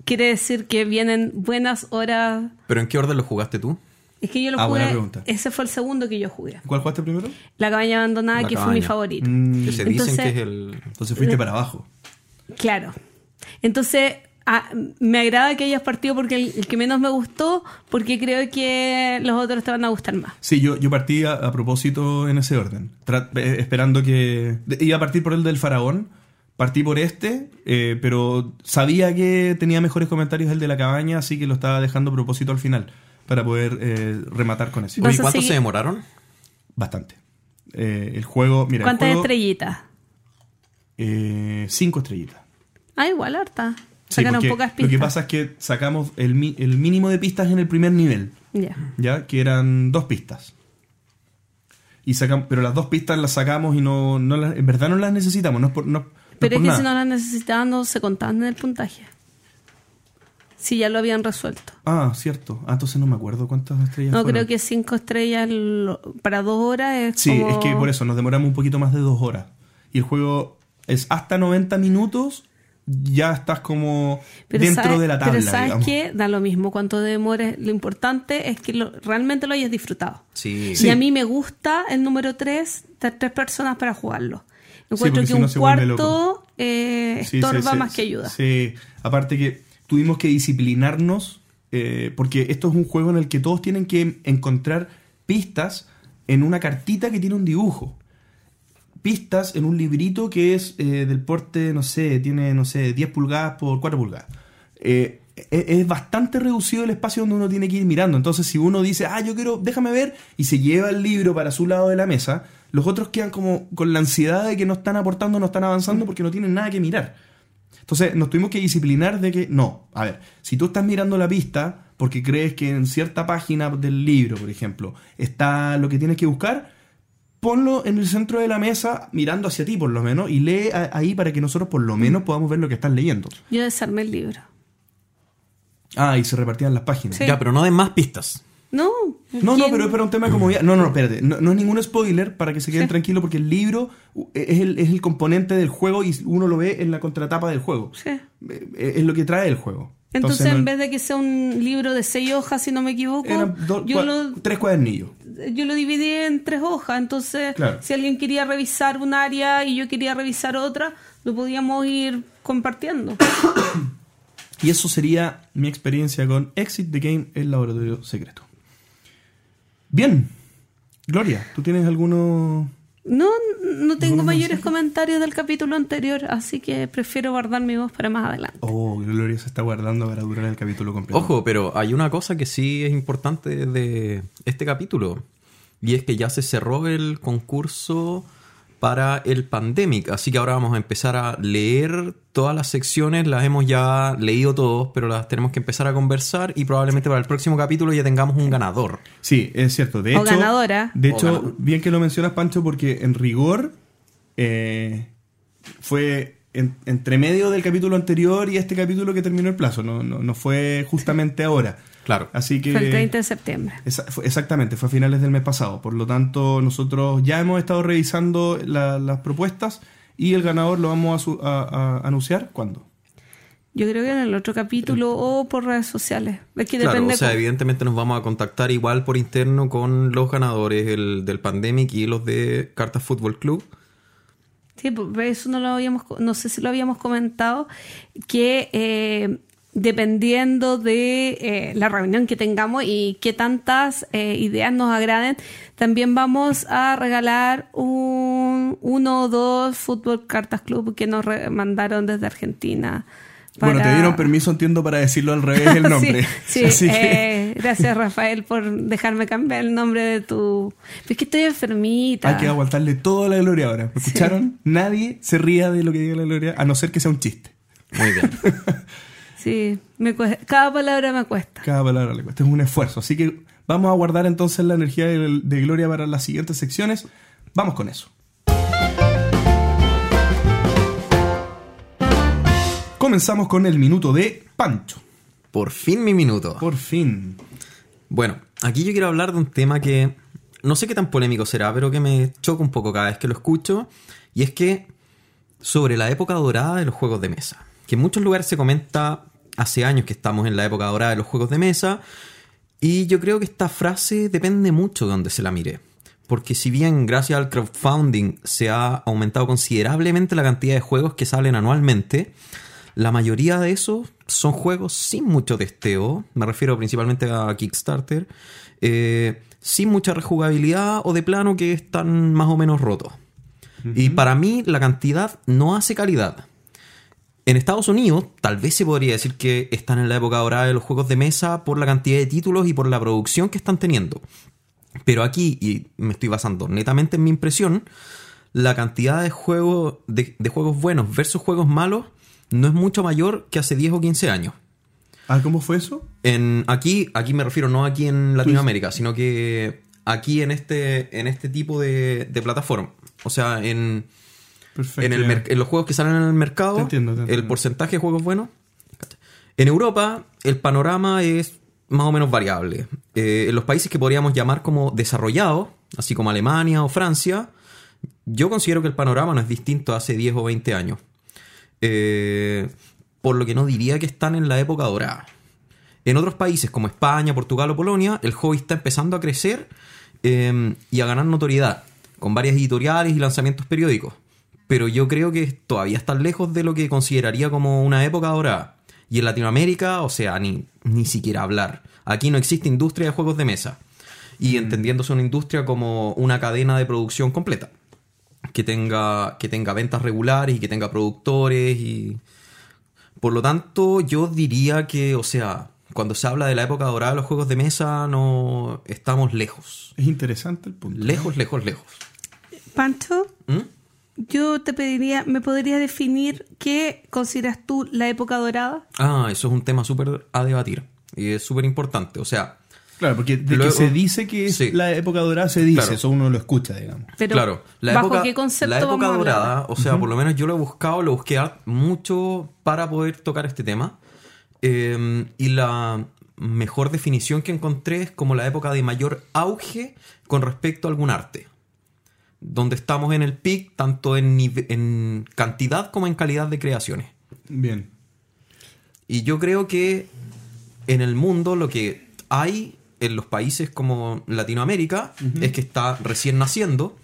quiere decir que vienen buenas horas. ¿Pero en qué orden lo jugaste tú? Es que yo lo Ah, buena jugué. pregunta. Ese fue el segundo que yo jugué. ¿Cuál jugaste primero? La cabaña abandonada, La que fue mi favorito. Mm, Que se Entonces- dicen que es el... entonces fuiste para abajo. Claro. Entonces, ah, me agrada que hayas partido porque el, el que menos me gustó, porque creo que los otros te van a gustar más. Sí, yo, yo partí a, a propósito en ese orden, eh, esperando que... de- Iba a partir por el del faraón, partí por este, eh, pero sabía que tenía mejores comentarios el de la cabaña, así que lo estaba dejando a propósito al final, para poder eh, rematar con Oye, a ¿cuánto seguir- se demoraron? Bastante. Eh, el juego, mira, ¿Cuántas estrellitas? eh, cinco estrellitas. Ah, igual, harta. Sacaron pocas Lo pistas. que pasa es que sacamos el, mínimo de pistas en el primer nivel. Ya. ¿ya? Que eran dos pistas. Y sacam- pero las dos pistas las sacamos y no, no las- en verdad no las necesitamos, no es por, no, Pero es que si no las necesitaban, no se contaban en el puntaje. Si ya lo habían resuelto. Ah, cierto. Ah, entonces no me acuerdo cuántas estrellas No, fueron. creo que cinco estrellas lo- para dos horas es Sí, como- es que por eso nos demoramos un poquito más de dos horas. Y el juego es hasta 90 minutos, ya estás como Pero dentro sabes- de la tabla, Pero sabes digamos. que da lo mismo cuánto demores. Lo importante es que lo- realmente lo hayas disfrutado. Sí. Sí. Y a mí me gusta el número 3, de tres personas para jugarlo. Encuentro que si un cuarto eh, Sí, estorba sí, sí, más que ayuda. Sí, aparte que tuvimos que disciplinarnos eh, porque esto es un juego en el que todos tienen que encontrar pistas en una cartita que tiene un dibujo. Pistas en un librito que es eh, del porte, no sé, tiene, no sé, 10 pulgadas por 4 pulgadas. Eh, e- es bastante reducido el espacio donde uno tiene que ir mirando. Entonces, si uno dice, ah, yo quiero, déjame ver, y se lleva el libro para su lado de la mesa, los otros quedan como con la ansiedad de que no están aportando, no están avanzando porque no tienen nada que mirar. Entonces, nos tuvimos que disciplinar de que, no, a ver, si tú estás mirando la pista porque crees que en cierta página del libro, por ejemplo, está lo que tienes que buscar, ponlo en el centro de la mesa, mirando hacia ti por lo menos, y lee ahí para que nosotros por lo menos podamos ver lo que estás leyendo. Yo desarmé el libro. Ah, y se repartían las páginas. Sí. Ya, pero no den más pistas. No, No, no, pero es para un tema como ya. No, no, espérate. No, no es ningún spoiler para que se queden Sí. tranquilos porque el libro es el, es el componente del juego y uno lo ve en la contratapa del juego. Sí. Eh, Es lo que trae el juego. Entonces, no- en vez de que sea un libro de seis hojas, si no me equivoco, eran do- yo, cua- lo, tres cuadernillos. Yo lo dividí en tres hojas. Entonces, Claro. si alguien quería revisar un área y yo quería revisar otra, lo podíamos ir compartiendo. [COUGHS] Y eso sería mi experiencia con Exit the Game, el laboratorio secreto. Bien. Gloria, ¿tú tienes alguno...? No, no tengo ¿Alguna mayores mensaje? comentarios del capítulo anterior, así que prefiero guardar mi voz para más adelante. Oh, Gloria se está guardando para durar el capítulo completo. Ojo, pero hay una cosa que sí es importante de este capítulo. Y es que ya se cerró el concurso para el Pandemic. Así que ahora vamos a empezar a leer todas las secciones. Las hemos ya leído todos, pero las tenemos que empezar a conversar. Y probablemente para el próximo capítulo ya tengamos un ganador. Sí, es cierto. De O hecho, ganadora. De O hecho, ganador. bien que lo mencionas, Pancho, porque en rigor eh, fue en- entre medio del capítulo anterior y este capítulo que terminó el plazo. No, no, no fue justamente ahora. Claro. Así que... Fue el 30 de septiembre. Esa- fue- exactamente, fue a finales del mes pasado. Por lo tanto, nosotros ya hemos estado revisando la- las propuestas y el ganador lo vamos a, su- a- a anunciar. ¿Cuándo? Yo creo que en el otro capítulo o por redes sociales. Es que Claro, depende. o sea, cómo- evidentemente nos vamos a contactar igual por interno con los ganadores el- del Pandemic y los de Cartas Fútbol Club. Sí, pues eso no lo habíamos, no sé si lo habíamos comentado, que eh, dependiendo de eh, la reunión que tengamos y qué tantas eh, ideas nos agraden, también vamos a regalar un uno o dos Fútbol Cartas Club que nos re- mandaron desde Argentina Bueno, te dieron permiso, entiendo, para decirlo al revés el [LAUGHS] nombre. Sí, sí, Así que eh, gracias Rafael por dejarme cambiar el nombre de tu... Pero es que estoy enfermita. hay que aguantarle toda la gloria ahora. ¿Me ¿Escucharon? Nadie se ría de lo que diga la gloria, a no ser que sea un chiste. Muy bien. [LAUGHS] Sí, me cuesta- cada palabra me cuesta. Cada palabra le cuesta, es un esfuerzo. Así que vamos a guardar entonces la energía de, de gloria para las siguientes secciones. Vamos con eso. Comenzamos con el minuto de Pancho. Por fin mi minuto. Por fin. Bueno, aquí yo quiero hablar de un tema que no sé qué tan polémico será, pero que me choca un poco cada vez que lo escucho. Y es que sobre la época dorada de los juegos de mesa. Que en muchos lugares se comenta hace años que estamos en la época dorada de los juegos de mesa. Y yo creo que esta frase depende mucho de donde se la mire. Porque si bien gracias al crowdfunding se ha aumentado considerablemente la cantidad de juegos que salen anualmente, la mayoría de esos son juegos sin mucho testeo, me refiero principalmente a Kickstarter, eh, sin mucha rejugabilidad o de plano que están más o menos rotos. Y para mí la cantidad no hace calidad. En Estados Unidos, tal vez se podría decir que están en la época dorada de los juegos de mesa por la cantidad de títulos y por la producción que están teniendo. Pero aquí, y me estoy basando netamente en mi impresión, la cantidad de juegos, de, de juegos buenos versus juegos malos no es mucho mayor que hace 10 o 15 años. Ah, ¿cómo fue eso? En, aquí, aquí me refiero no aquí en Latinoamérica, sino que aquí en este, en este tipo de, de plataforma. O sea, en, Perfecto. en, el los juegos que salen en el mercado, Te entiendo, te entiendo. el porcentaje de juegos buenos. En Europa, el panorama es más o menos variable. Eh, en los países que podríamos llamar como desarrollados, así como Alemania o Francia, yo considero que el panorama no es distinto a hace 10 o 20 años. Eh, por lo que no diría que están en la época dorada. En otros países como España, Portugal o Polonia, el hobby está empezando a crecer eh, y a ganar notoriedad, con varias editoriales y lanzamientos periódicos. Pero yo creo que todavía están lejos de lo que consideraría como una época dorada. Y en Latinoamérica, o sea, ni, ni siquiera hablar. Aquí no existe industria de juegos de mesa. Y entendiéndose una industria como una cadena de producción completa. Que tenga, que tenga ventas regulares y que tenga productores y... Por lo tanto, yo diría que, o sea, cuando se habla de la época dorada de los juegos de mesa, no estamos lejos. Es interesante el punto. Lejos, lejos, lejos. Pancho, ¿Mm? Yo te pediría, ¿me podrías definir qué consideras tú la época dorada? Ah, eso es un tema súper a debatir. Y es súper importante. O sea, Claro, porque de Luego- que se dice que es Sí. la época dorada, se dice, Claro. eso uno lo escucha, digamos. Pero, claro, la ¿bajo época, qué concepto la época vamos a hablar? dorada, o sea, por lo menos yo lo he buscado, lo busqué mucho para poder tocar este tema. Eh, y la mejor definición que encontré es como la época de mayor auge con respecto a algún arte. Donde estamos en el pic, tanto en, en cantidad como en calidad de creaciones. Bien. Y yo creo que en el mundo lo que hay en los países como Latinoamérica es que está recién naciendo.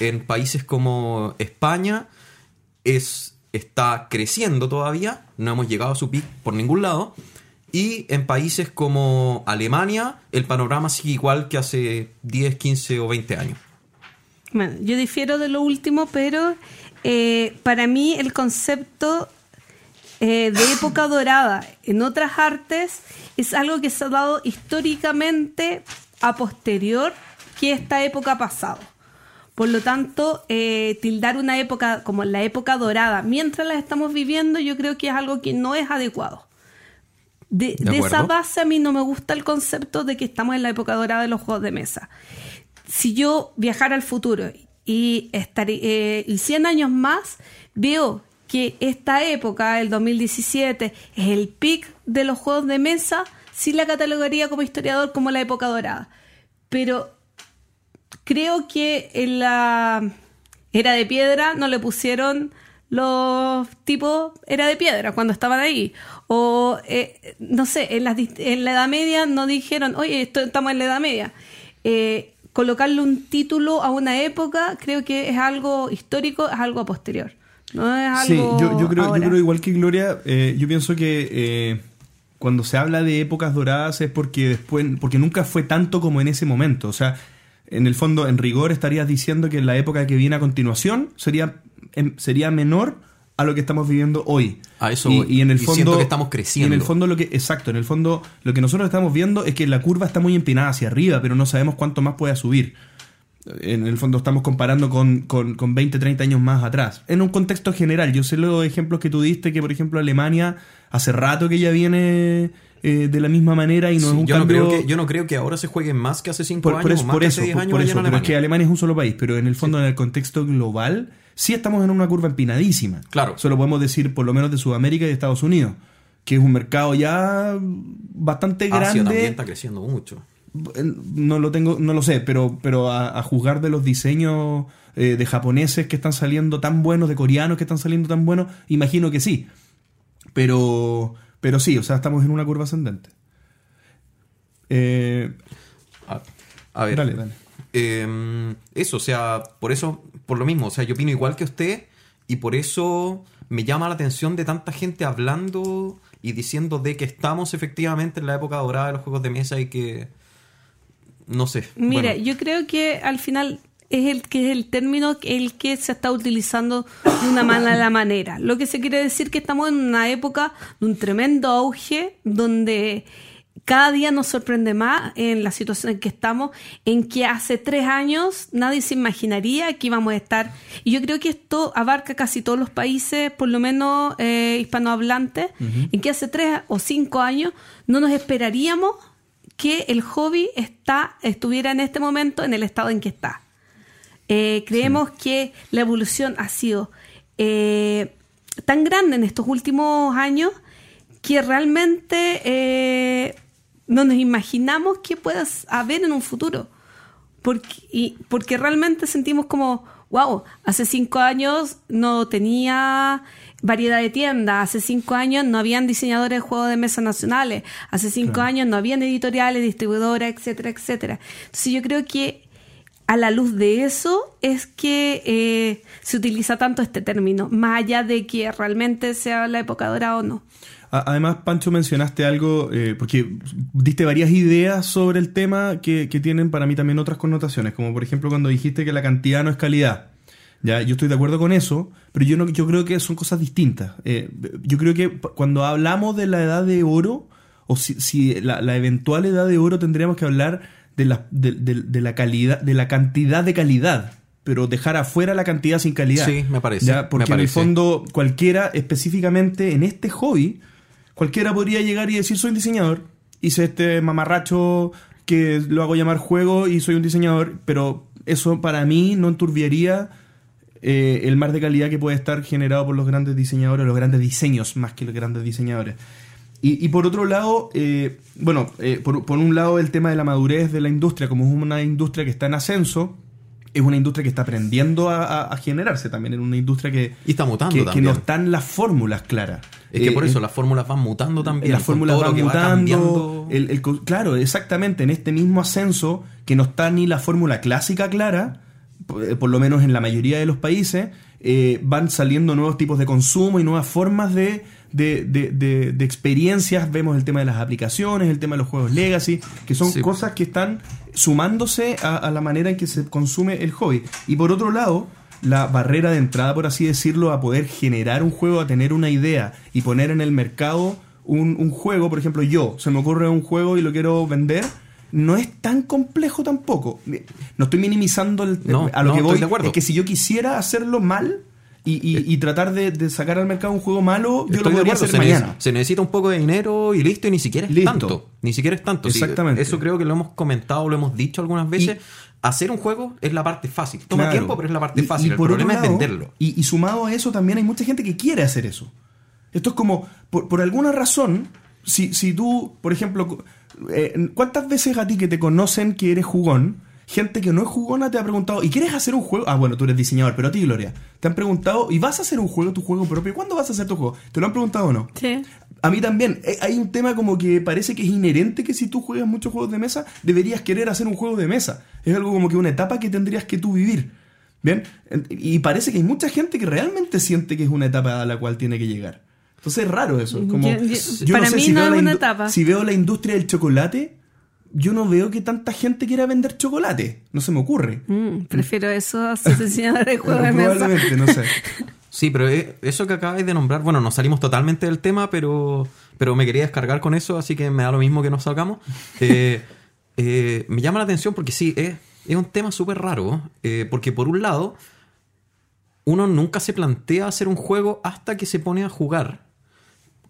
En países como España es, está creciendo todavía. No hemos llegado a su pic por ningún lado. Y en países como Alemania el panorama sigue igual que hace 10, 15 o 20 años. Bueno, yo difiero de lo último, pero eh, para mí el concepto eh, de época dorada en otras artes es algo que se ha dado históricamente a posterior que esta época pasado. Por lo tanto, eh, tildar una época como la época dorada mientras la estamos viviendo, yo creo que es algo que no es adecuado. De, De de esa base a mí no me gusta el concepto de que estamos en la época dorada de los juegos de mesa si yo viajara al futuro y, estaré, eh, y 100 años más, veo que esta época, el 2017, es el pic de los juegos de mesa, sí la catalogaría como historiador como la época dorada. Pero creo que en la era de piedra no le pusieron los tipos era de piedra cuando estaban ahí. O, eh, no sé, en, las en la Edad Media no dijeron, oye, estamos en la Edad Media. Eh, colocarle un título a una época creo que es algo histórico, es algo posterior. No es Sí, algo yo, yo creo, yo creo igual que Gloria, eh, yo pienso que eh, cuando se habla de épocas doradas es porque después, porque nunca fue tanto como en ese momento. O sea, en el fondo, en rigor estarías diciendo que la época que viene a continuación sería, em, sería menor a lo que estamos viviendo hoy. A eso y, y en el Y fondo siento que estamos creciendo. en el fondo lo que exacto, en el fondo lo que nosotros estamos viendo es que la curva está muy empinada hacia arriba, pero no sabemos cuánto más pueda subir. En el fondo estamos comparando con, con, con 20, 30 años más atrás. En un contexto general, yo sé los ejemplos que tú diste, que por ejemplo Alemania hace rato que ya viene eh, de la misma manera y no Sí, es un yo, no cambio... creo que, yo no creo que ahora se juegue más que hace 5 Por, años por eso, o más por que eso, hace 10 por- años por eso, pero es que Alemania. Alemania es un solo país, pero en el fondo, en el contexto global, sí estamos en una curva empinadísima. Claro. Eso lo podemos decir por lo menos de Sudamérica y de Estados Unidos, que es un mercado ya bastante Asia también grande. está creciendo mucho. No lo tengo, no lo sé, pero, pero a, a juzgar de los diseños eh, de japoneses que están saliendo tan buenos, de coreanos que están saliendo tan buenos, imagino que sí. Pero, pero sí, o sea, estamos en una curva ascendente. Eh, A, a ver. Dale, dale. Eh, eso, o sea, por eso, por lo mismo, o sea, yo opino igual que usted y por eso me llama la atención de tanta gente hablando y diciendo de que estamos efectivamente en la época dorada de los juegos de mesa y que no sé. Mira, bueno, yo creo que al final es el que es el término el que se está utilizando de una mala manera. Lo que se quiere decir que estamos en una época de un tremendo auge donde cada día nos sorprende más en la situación en que estamos, en que hace tres años nadie se imaginaría que íbamos a estar. Y yo creo que esto abarca casi todos los países, por lo menos eh, hispanohablantes, en que hace tres o cinco años no nos esperaríamos que el hobby está, estuviera en este momento en el estado en que está. Eh, creemos que la evolución ha sido eh, tan grande en estos últimos años que realmente no nos imaginamos que pueda haber en un futuro. Porque, y, porque realmente sentimos como, wow, hace cinco años no tenía variedad de tiendas, hace cinco años no habían diseñadores de juegos de mesa nacionales, hace cinco Claro. años no habían editoriales, distribuidoras, etcétera, etcétera. Entonces yo creo que a la luz de eso es que eh, se utiliza tanto este término, más allá de que realmente sea la época dorada o no. Además, Pancho, mencionaste algo, eh, porque diste varias ideas sobre el tema que, que tienen para mí también otras connotaciones, como por ejemplo cuando dijiste que la cantidad no es calidad. Ya, yo estoy de acuerdo con eso, pero yo no, yo creo que son cosas distintas. Eh, yo creo que cuando hablamos de la edad de oro, o si, si la, la eventual edad de oro, tendríamos que hablar de la, de, de- de la calidad, de la cantidad de calidad, pero dejar afuera la cantidad sin calidad. Sí, me parece, Ya, me porque en el fondo cualquiera, específicamente en este hobby, cualquiera podría llegar y decir soy diseñador, hice este mamarracho que lo hago llamar juego y soy un diseñador, pero eso para mí no enturbiaría eh, el mar de calidad que puede estar generado por los grandes diseñadores, los grandes diseños más que los grandes diseñadores. Y, y por otro lado, eh, bueno, eh, por, por un lado el tema de la madurez de la industria, como es una industria que está en ascenso, es una industria que está aprendiendo a, a- a generarse también, es una industria que, Y está mutando que, que también. no están las fórmulas claras. Es que por Eh, eso las fórmulas van mutando también. las con fórmulas van que va mutando. cambiando. el- el co- claro, exactamente. En este mismo ascenso, que no está ni la fórmula clásica clara, por, por lo menos en la mayoría de los países, eh, van saliendo nuevos tipos de consumo y nuevas formas de, de, de- de- de experiencias. Vemos el tema de las aplicaciones, el tema de los juegos legacy, que son Sí. cosas que están sumándose a, a la manera en que se consume el hobby. Y por otro lado, la barrera de entrada, por así decirlo, a poder generar un juego, a tener una idea y poner en el mercado un, un juego, por ejemplo, yo, se me ocurre un juego y lo quiero vender, no es tan complejo tampoco. No estoy minimizando el, No, a lo no, que voy. de acuerdo. Es que si yo quisiera hacerlo mal y, y- y tratar de, de sacar al mercado un juego malo, yo Estoy lo podría hacer se, mañana. se necesita un poco de dinero y listo, y ni siquiera es Listo. tanto. Ni siquiera es tanto. Sí, Exactamente. eso creo que lo hemos comentado, lo hemos dicho algunas veces. Hacer un juego es la parte fácil. Toma Claro. tiempo, pero es la parte fácil. y El por problema es lado, venderlo. Y, y sumado a eso también hay mucha gente que quiere hacer eso. Esto es como, por, por alguna razón, si, si tú, por ejemplo, eh, ¿cuántas veces a ti que te conocen que eres jugón, gente que no es jugona te ha preguntado, ¿y quieres hacer un juego? Ah, bueno, tú eres diseñador, pero a ti, Gloria, te han preguntado, ¿y vas a hacer un juego, tu juego propio? ¿Cuándo vas a hacer tu juego? ¿Te lo han preguntado o no? Sí. A mí también. Eh, Hay un tema como que parece que es inherente que si tú juegas muchos juegos de mesa, deberías querer hacer un juego de mesa. Es algo como que una etapa que tendrías que tú vivir. ¿Bien? En- Y parece que hay mucha gente que realmente siente que es una etapa a la cual tiene que llegar. Entonces es raro eso. es Como, Yo- yo- para mí no veo es una etapa. Si veo la industria del chocolate, yo no veo que tanta gente quiera vender chocolate. No se me ocurre. Mm, prefiero eso a diseñador de [LAUGHS] juegos de mesa. Probablemente, no sé. [LAUGHS] Sí, pero eh, eso que acabáis de nombrar, bueno, nos salimos totalmente del tema, pero, pero me quería descargar con eso, así que me da lo mismo que nos salgamos. [LAUGHS] Eh, eh, me llama la atención porque sí, es, es un tema súper raro, eh, porque por un lado, uno nunca se plantea hacer un juego hasta que se pone a jugar.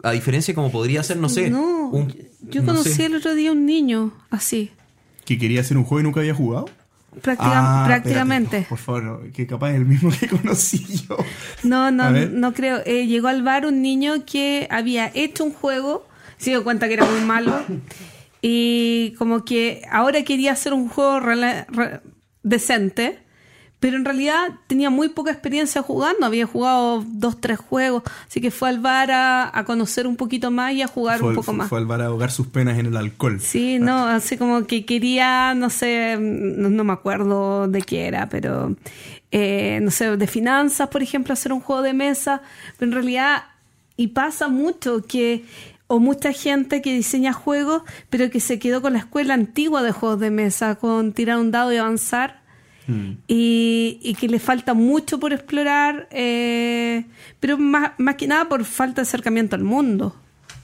A diferencia como podría ser, no sé, No, un- yo no conocí sé. el otro día un niño así, ¿Que quería hacer un juego y nunca había jugado? práctica- Ah, prácticamente. espérate, por favor, que capaz es el mismo que [LAUGHS] conocí yo. No, no, no creo. Eh, llegó al bar un niño que había hecho un juego, se dio cuenta que era muy malo, y como que ahora quería hacer un juego re- decente, pero en realidad tenía muy poca experiencia jugando, había jugado dos, tres juegos, así que fue al bar a, a conocer un poquito más y a jugar fue, un poco fue- más. fue al bar a ahogar sus penas en el alcohol. Sí, no, así como que quería, no sé, no, no me acuerdo de qué era, pero eh, no sé, de finanzas, por ejemplo, hacer un juego de mesa, pero en realidad, y pasa mucho que, o mucha gente que diseña juegos, pero que se quedó con la escuela antigua de juegos de mesa, con tirar un dado y avanzar. Y, y que le falta mucho por explorar, eh, pero más, más que nada por falta de acercamiento al mundo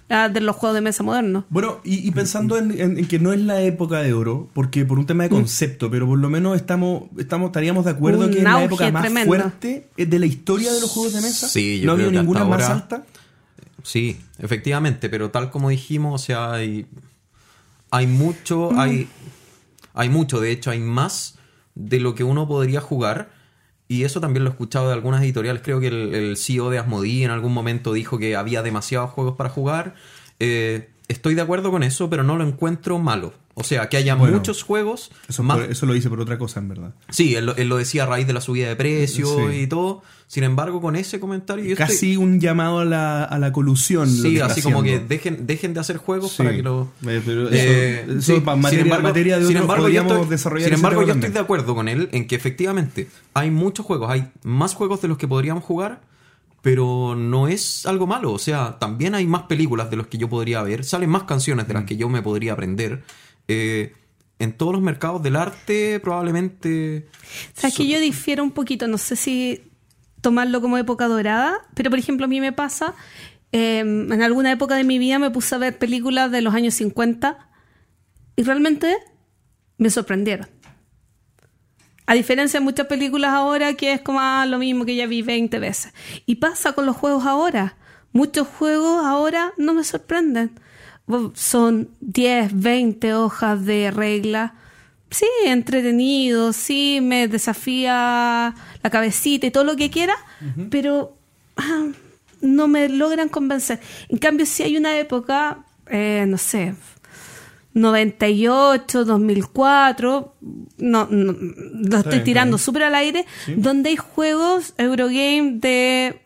ah, de los juegos de mesa modernos. Bueno, y, y pensando en, en- en que no es la época de oro, porque por un tema de concepto, pero por lo menos estamos, estamos estaríamos de acuerdo Mm. Un que es la época más tremendo. fuerte eh, de la historia de los juegos de mesa. Sí, yo no ha habido creo que ninguna hasta más alta. Sí, efectivamente, pero tal como dijimos, o sea, hay, hay mucho, hay, hay mucho, de hecho, hay más de lo que uno podría jugar. Y eso también lo he escuchado de algunas editoriales. Creo que el, CEO de Asmodee en algún momento dijo que había demasiados juegos para jugar. Eh, estoy de acuerdo con eso, pero no lo encuentro malo. O sea, que haya Bueno, muchos juegos. Eso, más, eso lo hice por otra cosa, en verdad. Sí, él, lo- él lo decía a raíz de la subida de precios Sí. y todo. Sin embargo, con ese comentario... yo estoy- Casi un llamado a la, a la colusión. lo Sí, que está así como que dejen, dejen de hacer juegos Sí. para que lo... Eh, pero Eh, eso, eso sí, pa- sin materia, embargo- materia de sin otro embargo, yo podríamos estoy- desarrollar Sin embargo, yo también. estoy de acuerdo con él en que efectivamente hay muchos juegos, hay más juegos de los que podríamos jugar, pero no es algo malo. O sea, también hay más películas de los que yo podría ver, salen más canciones Mm. de las que yo me podría aprender. Eh, en todos los mercados del arte, probablemente. Sabes que yo difiero un poquito, no sé si tomarlo como época dorada, pero por ejemplo a mí me pasa, eh, en alguna época de mi vida me puse a ver películas de los años 50 y realmente me sorprendieron. A diferencia de muchas películas ahora que es como ah, lo mismo que ya vi 20 veces. Y pasa con los juegos ahora. Muchos juegos ahora no me sorprenden. Son 10, 20 hojas de reglas. Sí, entretenido, sí, me desafía la cabecita y todo lo que quiera, pero ah, no me logran convencer. En cambio, si hay una época, eh, no sé, 98, 2004, no, no, lo estoy bien, tirando súper al aire, donde hay juegos Eurogame de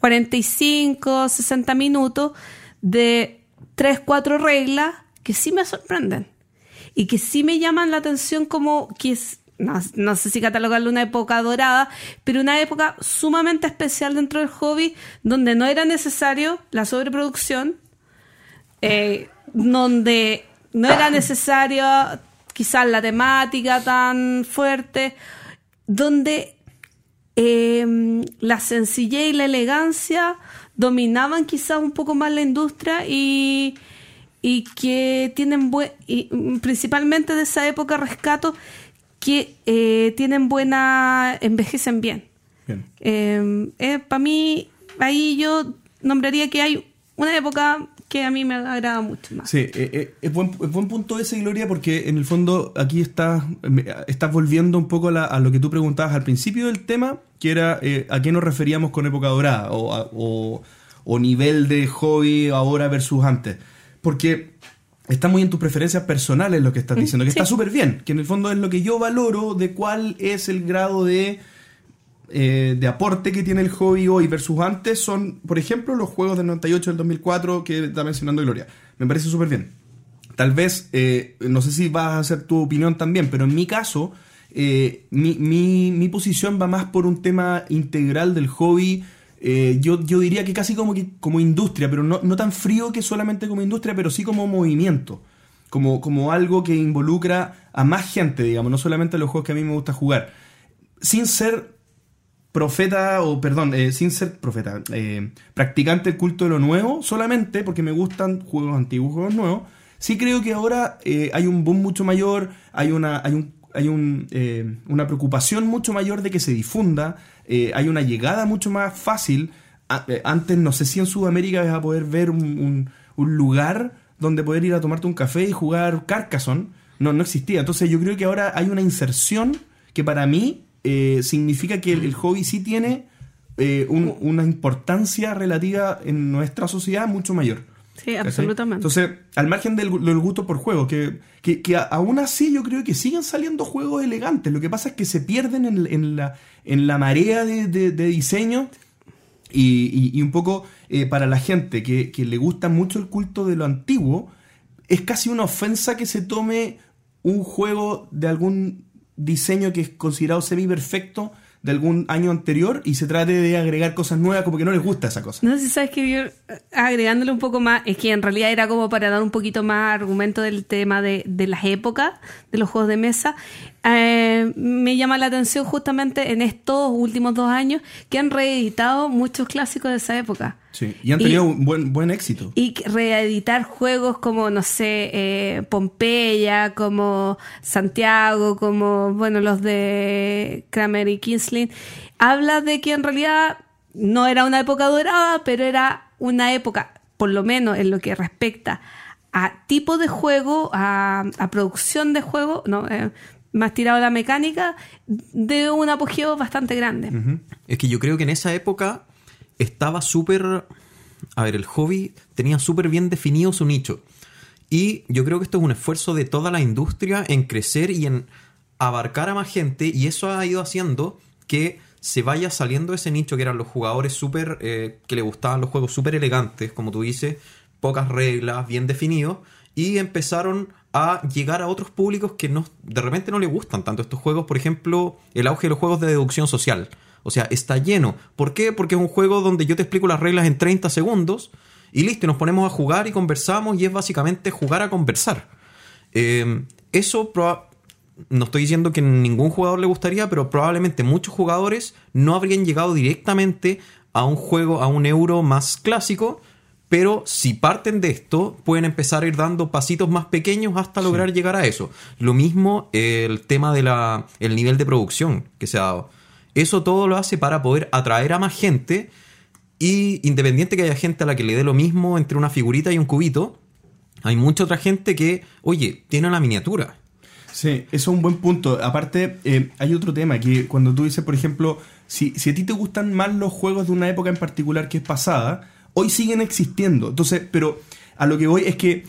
45, 60 minutos, de 3, 4 reglas, que sí me sorprenden y que sí me llaman la atención como que es, no, no sé si catalogarlo una época dorada, pero una época sumamente especial dentro del hobby, donde no era necesario la sobreproducción, eh, donde no era necesario quizás la temática tan fuerte, donde eh, la sencillez y la elegancia dominaban quizás un poco más la industria y, y que tienen buen, y mm, principalmente de esa época rescato que eh, tienen buena, envejecen bien. Bien. Para mí, ahí yo nombraría que hay una época que a mí me agrada mucho más. Sí, eh, eh, es, buen, es buen punto ese, Gloria, porque en el fondo aquí estás, estás volviendo un poco a, la- a lo que tú preguntabas al principio del tema, que era eh, a qué nos referíamos con época dorada o, a- o- o nivel de hobby ahora versus antes. Porque está muy en tus preferencias personales lo que estás diciendo, que sí. está súper bien, que en el fondo es lo que yo valoro de cuál es el grado de eh, de aporte que tiene el hobby hoy versus antes son, por ejemplo, los juegos del 98, del 2004 que está mencionando Gloria. Me parece súper bien. Tal vez, eh, no sé si vas a hacer tu opinión también, pero en mi caso, eh, mi, mi- posición va más por un tema integral del hobby. eh, yo, yo diría que casi como, como industria, pero no, no tan frío que solamente como industria, pero sí como movimiento. Como, como algo que involucra a más gente, digamos, no solamente a los juegos que a mí me gusta jugar. Sin ser profeta, o perdón, eh, sin ser profeta, eh, practicante del culto de lo nuevo, solamente porque me gustan juegos antiguos, juegos nuevos, sí creo que ahora eh, hay un boom mucho mayor, hay una, hay un, hay eh, una preocupación mucho mayor de que se difunda, hay una llegada mucho más fácil. Antes, no sé si en Sudamérica vas a poder ver un lugar donde poder ir a tomarte un café y jugar Carcassonne. No, no existía. Entonces yo creo que ahora hay una inserción que para mí eh, significa que el, el hobby sí tiene eh, un- una importancia relativa en nuestra sociedad mucho mayor. Sí, ¿Cachai? absolutamente. Entonces, al margen del, del gusto por juego, que, que, aún así yo creo que siguen saliendo juegos elegantes. Lo que pasa es que se pierden en, en la, en la marea de, de- de diseño y, y- y un poco eh, para la gente que, que le gusta mucho el culto de lo antiguo, es casi una ofensa que se tome un juego de algún diseño que es considerado semi perfecto de algún año anterior y se trate de agregar cosas nuevas como que no les gusta esa cosa. No sé si sabes que yo, eh, agregándole un poco más, es que en realidad era como para dar un poquito más argumento del tema de, de las épocas, de los juegos de mesa. Eh, me llama la atención justamente en estos últimos dos años que han reeditado muchos clásicos de esa época. Sí, y han tenido un buen, buen éxito. Y reeditar juegos como, no sé, eh, Pompeya, como Santiago, como, bueno, los de Kramer y Kinsling, habla de que en realidad no era una época dorada, pero era una época, por lo menos en lo que respecta a tipo de juego, a, a producción de juego, ¿no? Eh, más tirado la mecánica, de un apogeo bastante grande. Es que yo creo que en esa época estaba súper... A ver, el hobby tenía súper bien definido su nicho. Y yo creo que esto es un esfuerzo de toda la industria en crecer y en abarcar a más gente. Y eso ha ido haciendo que se vaya saliendo ese nicho que eran los jugadores súper... eh, que le gustaban los juegos súper elegantes, como tú dices, pocas reglas, bien definidos. Y empezaron a llegar a otros públicos que no, de repente no le gustan tanto estos juegos. Por ejemplo, el auge de los juegos de deducción social. O sea, está lleno. ¿Por qué? Porque es un juego donde yo te explico las reglas en 30 segundos y listo, nos ponemos a jugar y conversamos y es básicamente jugar a conversar. Eh, eso no estoy diciendo que ningún jugador le gustaría, pero probablemente muchos jugadores no habrían llegado directamente a un juego, a un euro más clásico, pero si parten de esto, pueden empezar a ir dando pasitos más pequeños hasta lograr llegar a eso. Lo mismo el tema del el nivel de producción que se ha dado. Eso todo lo hace para poder atraer a más gente y independiente que haya gente a la que le dé lo mismo entre una figurita y un cubito, hay mucha otra gente que, oye, tiene la miniatura. Sí, eso es un buen punto. Aparte, eh, hay otro tema que cuando tú dices, por ejemplo, si, si a ti te gustan más los juegos de una época en particular que es pasada, hoy siguen existiendo. Entonces, pero a lo que voy es que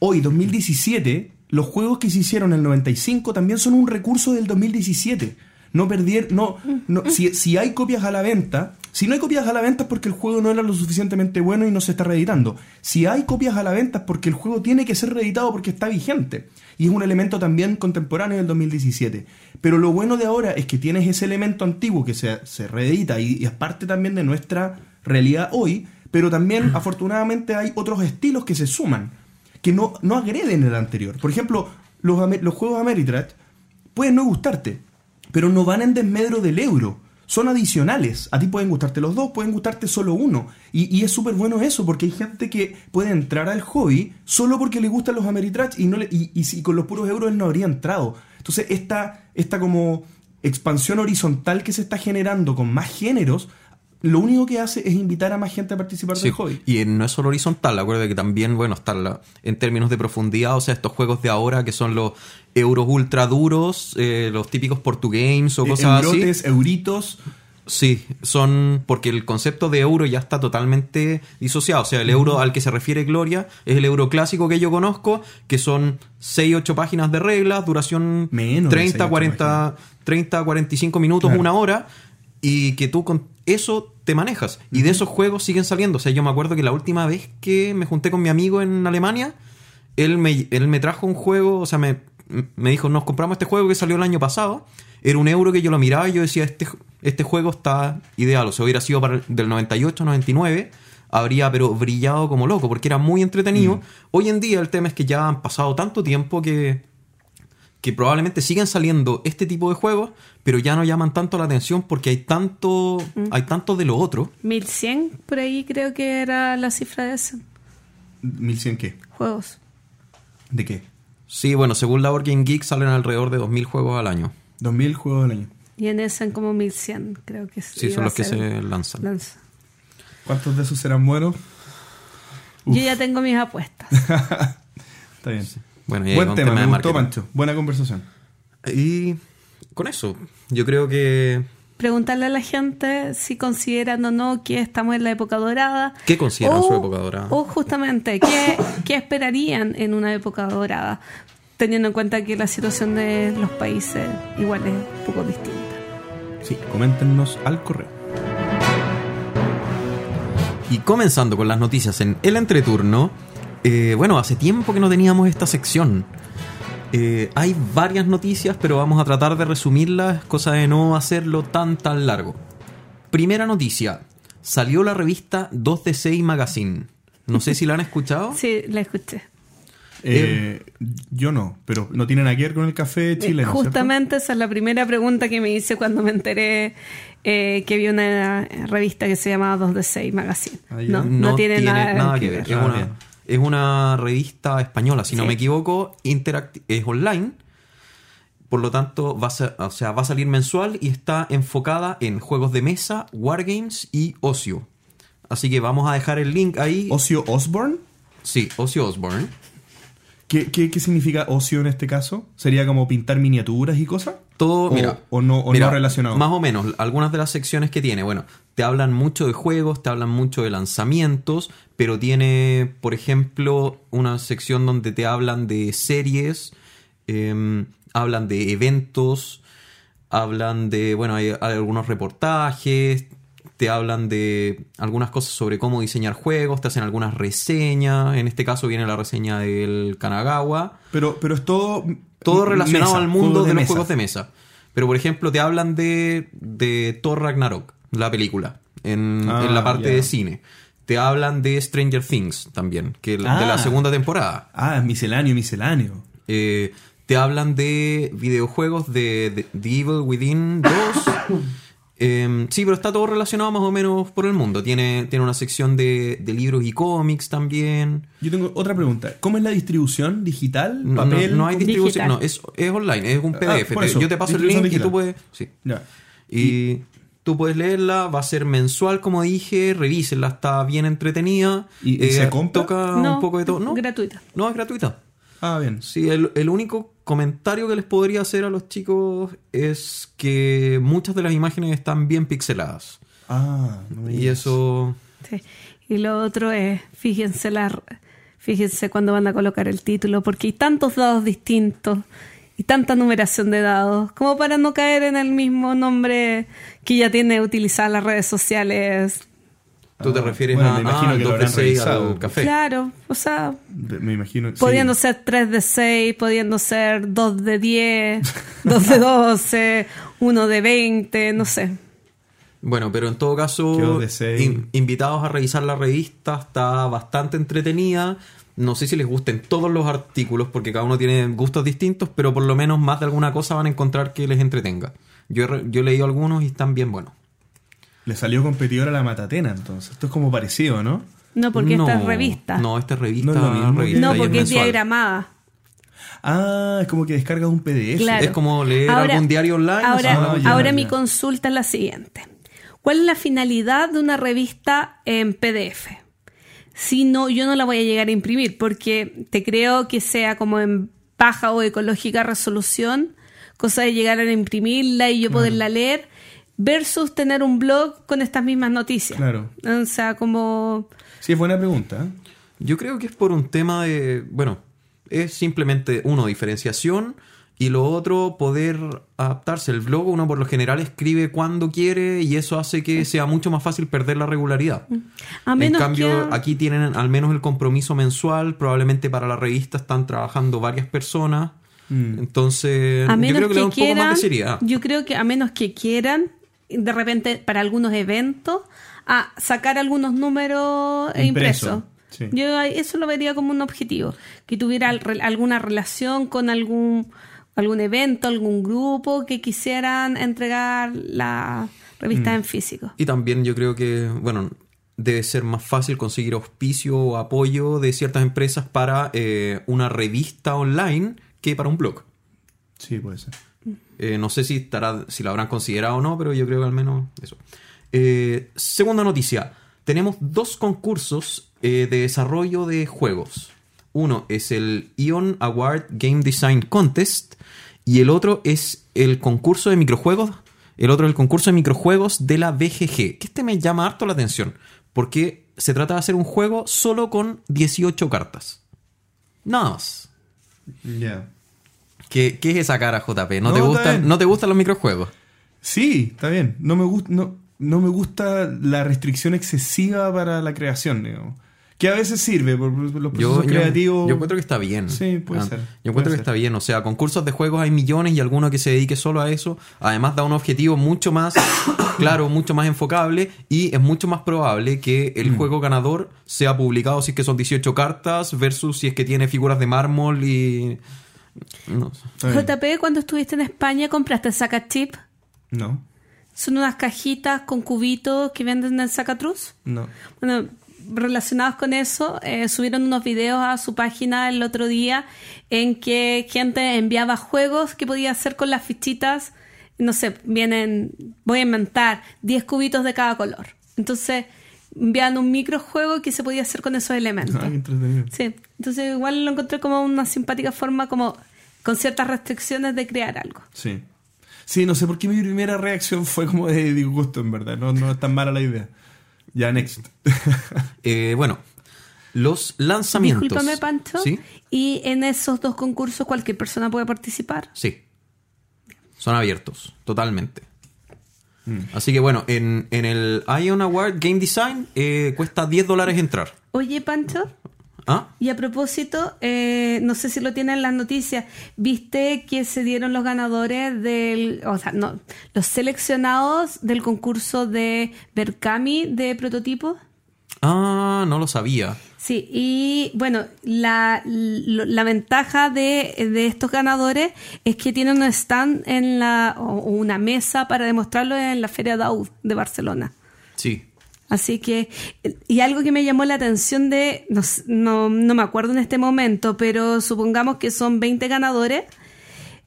hoy, 2017, los juegos que se hicieron en el 95 también son un recurso del 2017. No perder, no, no si, si hay copias a la venta, si no hay copias a la venta es porque el juego no era lo suficientemente bueno y no se está reeditando. Si hay copias a la venta es porque el juego tiene que ser reeditado porque está vigente. Y es un elemento también contemporáneo del 2017. Pero lo bueno de ahora es que tienes ese elemento antiguo que se, se reedita y, y es parte también de nuestra realidad hoy, pero también afortunadamente hay otros estilos que se suman, que no, no agreden el anterior. Por ejemplo, los, los juegos Ameritrash pueden no gustarte, pero no van en desmedro del euro. Son adicionales. A ti pueden gustarte los dos, pueden gustarte solo uno. Y, y es súper bueno eso, porque hay gente que puede entrar al hobby solo porque le gustan los Ameritrash y, no le- y, y si con los puros euros él no habría entrado. Entonces, esta, esta como expansión horizontal que se está generando con más géneros, lo único que hace es invitar a más gente a participar Sí, del hobby. Y no es solo horizontal, acuérdate que también, bueno, está la- en términos de profundidad, o sea, estos juegos de ahora que son los euros ultra duros, eh, los típicos Portugames o Eh, cosas así. Eurotes, euritos. Sí, son porque el concepto de euro ya está totalmente disociado. O sea, el euro al que se refiere Gloria es el euro clásico que yo conozco, que son 6, 8 páginas de reglas, duración Menos de 30, 6, 8 40, 30, 45 minutos, Claro. una hora, y que tú con eso te manejas. Y de esos juegos siguen saliendo. O sea, yo me acuerdo que la última vez que me junté con mi amigo en Alemania, él me, él me trajo un juego, o sea, me, me dijo, nos compramos este juego que salió el año pasado. Era un euro que yo lo miraba y yo decía, este, este juego está ideal. O sea, hubiera sido para el- del 98, 99, habría pero brillado como loco, porque era muy entretenido. Hoy en día el tema es que ya han pasado tanto tiempo que que probablemente sigan saliendo este tipo de juegos, pero ya no llaman tanto la atención porque hay tanto, hay tanto de lo otro. 1100, por ahí creo que era la cifra de eso. ¿1100 qué? Juegos. ¿De qué? Sí, bueno, según la Board Game Geek salen alrededor de 2.000 juegos al año. 2000 juegos al año. Y en ese en como 1100, creo que Sí, iba son los que se lanzan. lanza. ¿Cuántos de esos serán buenos? Yo ya tengo mis apuestas. [LAUGHS] Está bien. Bueno, y Buen tema, tema me gustó. Pancho. Buena conversación. Y con eso, yo creo que... Preguntarle a la gente si consideran o no que estamos en la época dorada. ¿Qué consideran O- su época dorada? O justamente, ¿qué, qué esperarían en una época dorada? Teniendo en cuenta que la situación de los países igual es un poco distinta. Sí, coméntenos al correo. Y comenzando con las noticias en el entreturno, eh, bueno, hace tiempo que no teníamos esta sección. Eh, hay varias noticias, pero vamos a tratar de resumirlas, cosa de no hacerlo tan tan largo. Primera noticia, salió la revista 2D6 Magazine. No sé si la han [LAUGHS] escuchado. Sí, la escuché. Eh, yo no, pero no tiene nada que ver con el café chileno. ¿cierto? Justamente esa es la primera pregunta que me hice cuando me enteré eh, que había una revista que se llamaba 2D6 Magazine. Ah, ya. no, no, tiene, nada, que ver. Es, Ah, una. Es una revista española, si no me equivoco, es online. Por lo tanto, va a, ser- o sea, va a salir mensual y está enfocada en juegos de mesa, wargames y ocio. Así que vamos a dejar el link ahí. ¿Ocio Osborne? sí, Ocio Osborne. ¿Qué, qué, qué significa ocio en este caso? ¿Sería como pintar miniaturas y cosas? Todo, O- mira. o no- o mira, no relacionado. Más o menos, algunas de las secciones que tiene. Bueno, te hablan mucho de juegos, te hablan mucho de lanzamientos, pero tiene, por ejemplo, una sección donde te hablan de series, em, hablan de eventos, hablan de, bueno, hay, hay algunos reportajes, te hablan de algunas cosas sobre cómo diseñar juegos, te hacen algunas reseñas. En este caso viene la reseña del Kanagawa Pero, pero es todo... todo relacionado mesa, al mundo de, los mesa. juegos de mesa. Pero, por ejemplo, te hablan de, de Thor Ragnarok, la película, en, Ah, en la parte ya. de cine. Te hablan de Stranger Things también, que la- de Ah. la segunda temporada. Ah, misceláneo, misceláneo. Eh, te hablan de videojuegos de, de The Evil Within 2. [COUGHS] Em, sí, pero está todo relacionado más o menos por el mundo. Tiene, tiene una sección de, de libros y cómics también. Yo tengo otra pregunta. ¿Cómo es la distribución? ¿Digital? No, ¿Papel? no, no hay distribución, Digital. no, es, es online, es un Ah, PDF. Te- yo te paso el link y tú puedes. Sí. Y tú puedes leerla, va a ser mensual, como dije, revísenla, está bien entretenida. Eh, ¿Y- y se compra? Toca No, un poco de todo. No, gratuita. no es gratuita. Ah, bien. Sí, el, el único comentario que les podría hacer a los chicos es que muchas de las imágenes están bien pixeladas. Ah, no Y eso. Sí. Y lo otro es, fíjense la, fíjense cuando van a colocar el título, porque hay tantos dados distintos y tanta numeración de dados, como para no caer en el mismo nombre que ya tiene utilizadas las redes sociales. Tú te Ah, refieres bueno, a me imagino ah, que lo 2 de habrán 6 revisado. al café. Claro, o sea, De- Me imagino. sí. pudiendo ser 3 de 6, pudiendo ser 2 de 10, 2 [LAUGHS] de 12, 1 de 20, no sé. Bueno, pero en todo caso, in- invitados a revisar la revista, está bastante entretenida. No sé si les gusten todos los artículos, porque cada uno tiene gustos distintos, pero por lo menos más de alguna cosa van a encontrar que les entretenga. Yo, yo he leído algunos y están bien buenos. Le salió competidor a la Matatena, entonces. Esto es como parecido, ¿no? No, porque no, esta es revista. No, esta es revista. No es lo mismo que- revista No, y porque es diagramada. Ah, es como que descargas un PDF. Claro. Es como leer algún diario online, Ahora, o sea, Ah, ya, ahora ya. mi consulta es la siguiente. ¿Cuál es la finalidad de una revista en PDF? Si no, yo no la voy a llegar a imprimir porque te creo que sea como en baja o ecológica resolución, cosa de llegar a imprimirla y yo poderla leer, versus tener un blog con estas mismas noticias. Claro. O sea, como... Sí, es buena pregunta. ¿eh? Yo creo que es por un tema de, bueno, es simplemente uno, diferenciación y lo otro, poder adaptarse. El blog uno por lo general escribe cuando quiere y eso hace que sea mucho más fácil perder la regularidad. A en menos cambio, que... aquí tienen al menos el compromiso mensual, probablemente para la revista están trabajando varias personas. Mm. Entonces, A yo menos creo que, que, le da un poco quieran, más de seriedad. yo creo que a menos que quieran, de repente para algunos eventos, a sacar algunos números e Impreso, impresos. sí. Yo eso lo vería como un objetivo, que tuviera alguna relación con algún algún evento, algún grupo que quisieran entregar la revista Mm. en físico. Y también yo creo que, bueno, debe ser más fácil conseguir auspicio o apoyo de ciertas empresas para eh, una revista online que para un blog. Sí, puede ser. Eh, no sé si estará, si lo habrán considerado o no, pero yo creo que al menos eso. Eh, segunda noticia. Tenemos dos concursos eh, de desarrollo de juegos. Uno es el Ion Award Game Design Contest y el otro es el concurso de microjuegos. El otro es el concurso de microjuegos de la BGG. Que este me llama harto la atención. Porque se trata de hacer un juego solo con 18 cartas. Nada más. Ya. ¿Qué, qué es esa cara, JP? ¿No, No, te, gustan. ¿No te gustan los microjuegos? Sí, está bien. No me gusta, no, no me gusta la restricción excesiva para la creación, digamos. Que a veces sirve por los Yo, procesos yo- creativos. yo encuentro que está bien. Sí, puede ser, Yo encuentro que ser. está bien. O sea, concursos de juegos hay millones y alguno que se dedique solo a eso. Además, da un objetivo mucho más [COUGHS] claro, mucho más enfocable y es mucho más probable que el Mm. juego ganador sea publicado si es que son 18 cartas versus si es que tiene figuras de mármol y. No. JP, cuando estuviste en España, compraste Saca Chip. No, Son unas cajitas con cubitos que venden en Sacatrus. no. Bueno, relacionados con eso, eh, subieron unos videos a su página el otro día en que gente enviaba juegos que podía hacer con las fichitas. No sé, vienen, voy a inventar, 10 cubitos de cada color. Entonces, envían un microjuego que se podía hacer con esos elementos. Ah, entretenido. Sí, entonces igual lo encontré como una simpática forma, como con ciertas restricciones de crear algo. Sí. Sí, no sé por qué mi primera reacción fue como de disgusto, en verdad. No, no es tan mala la idea. Ya, next. [LAUGHS] Eh, bueno, los lanzamientos. Discúlpame, Pancho. Sí, Y en esos dos concursos cualquier persona puede participar. sí. Son abiertos, totalmente. Mm. Así que bueno, en, en el Ion Award Game Design eh, cuesta 10 dólares entrar. Oye, Pancho, ¿Ah? y a propósito, eh, no sé si lo tienen en las noticias, ¿viste que se dieron los ganadores del, o sea, no, los seleccionados del concurso de Berkami de prototipos? Ah, no lo sabía. Sí, y bueno, la, la ventaja de, de estos ganadores es que tienen un stand en la, o una mesa para demostrarlo en la Feria Daud de Barcelona. Sí. Así que, y algo que me llamó la atención de, no, no, no me acuerdo en este momento, pero supongamos que son 20 ganadores.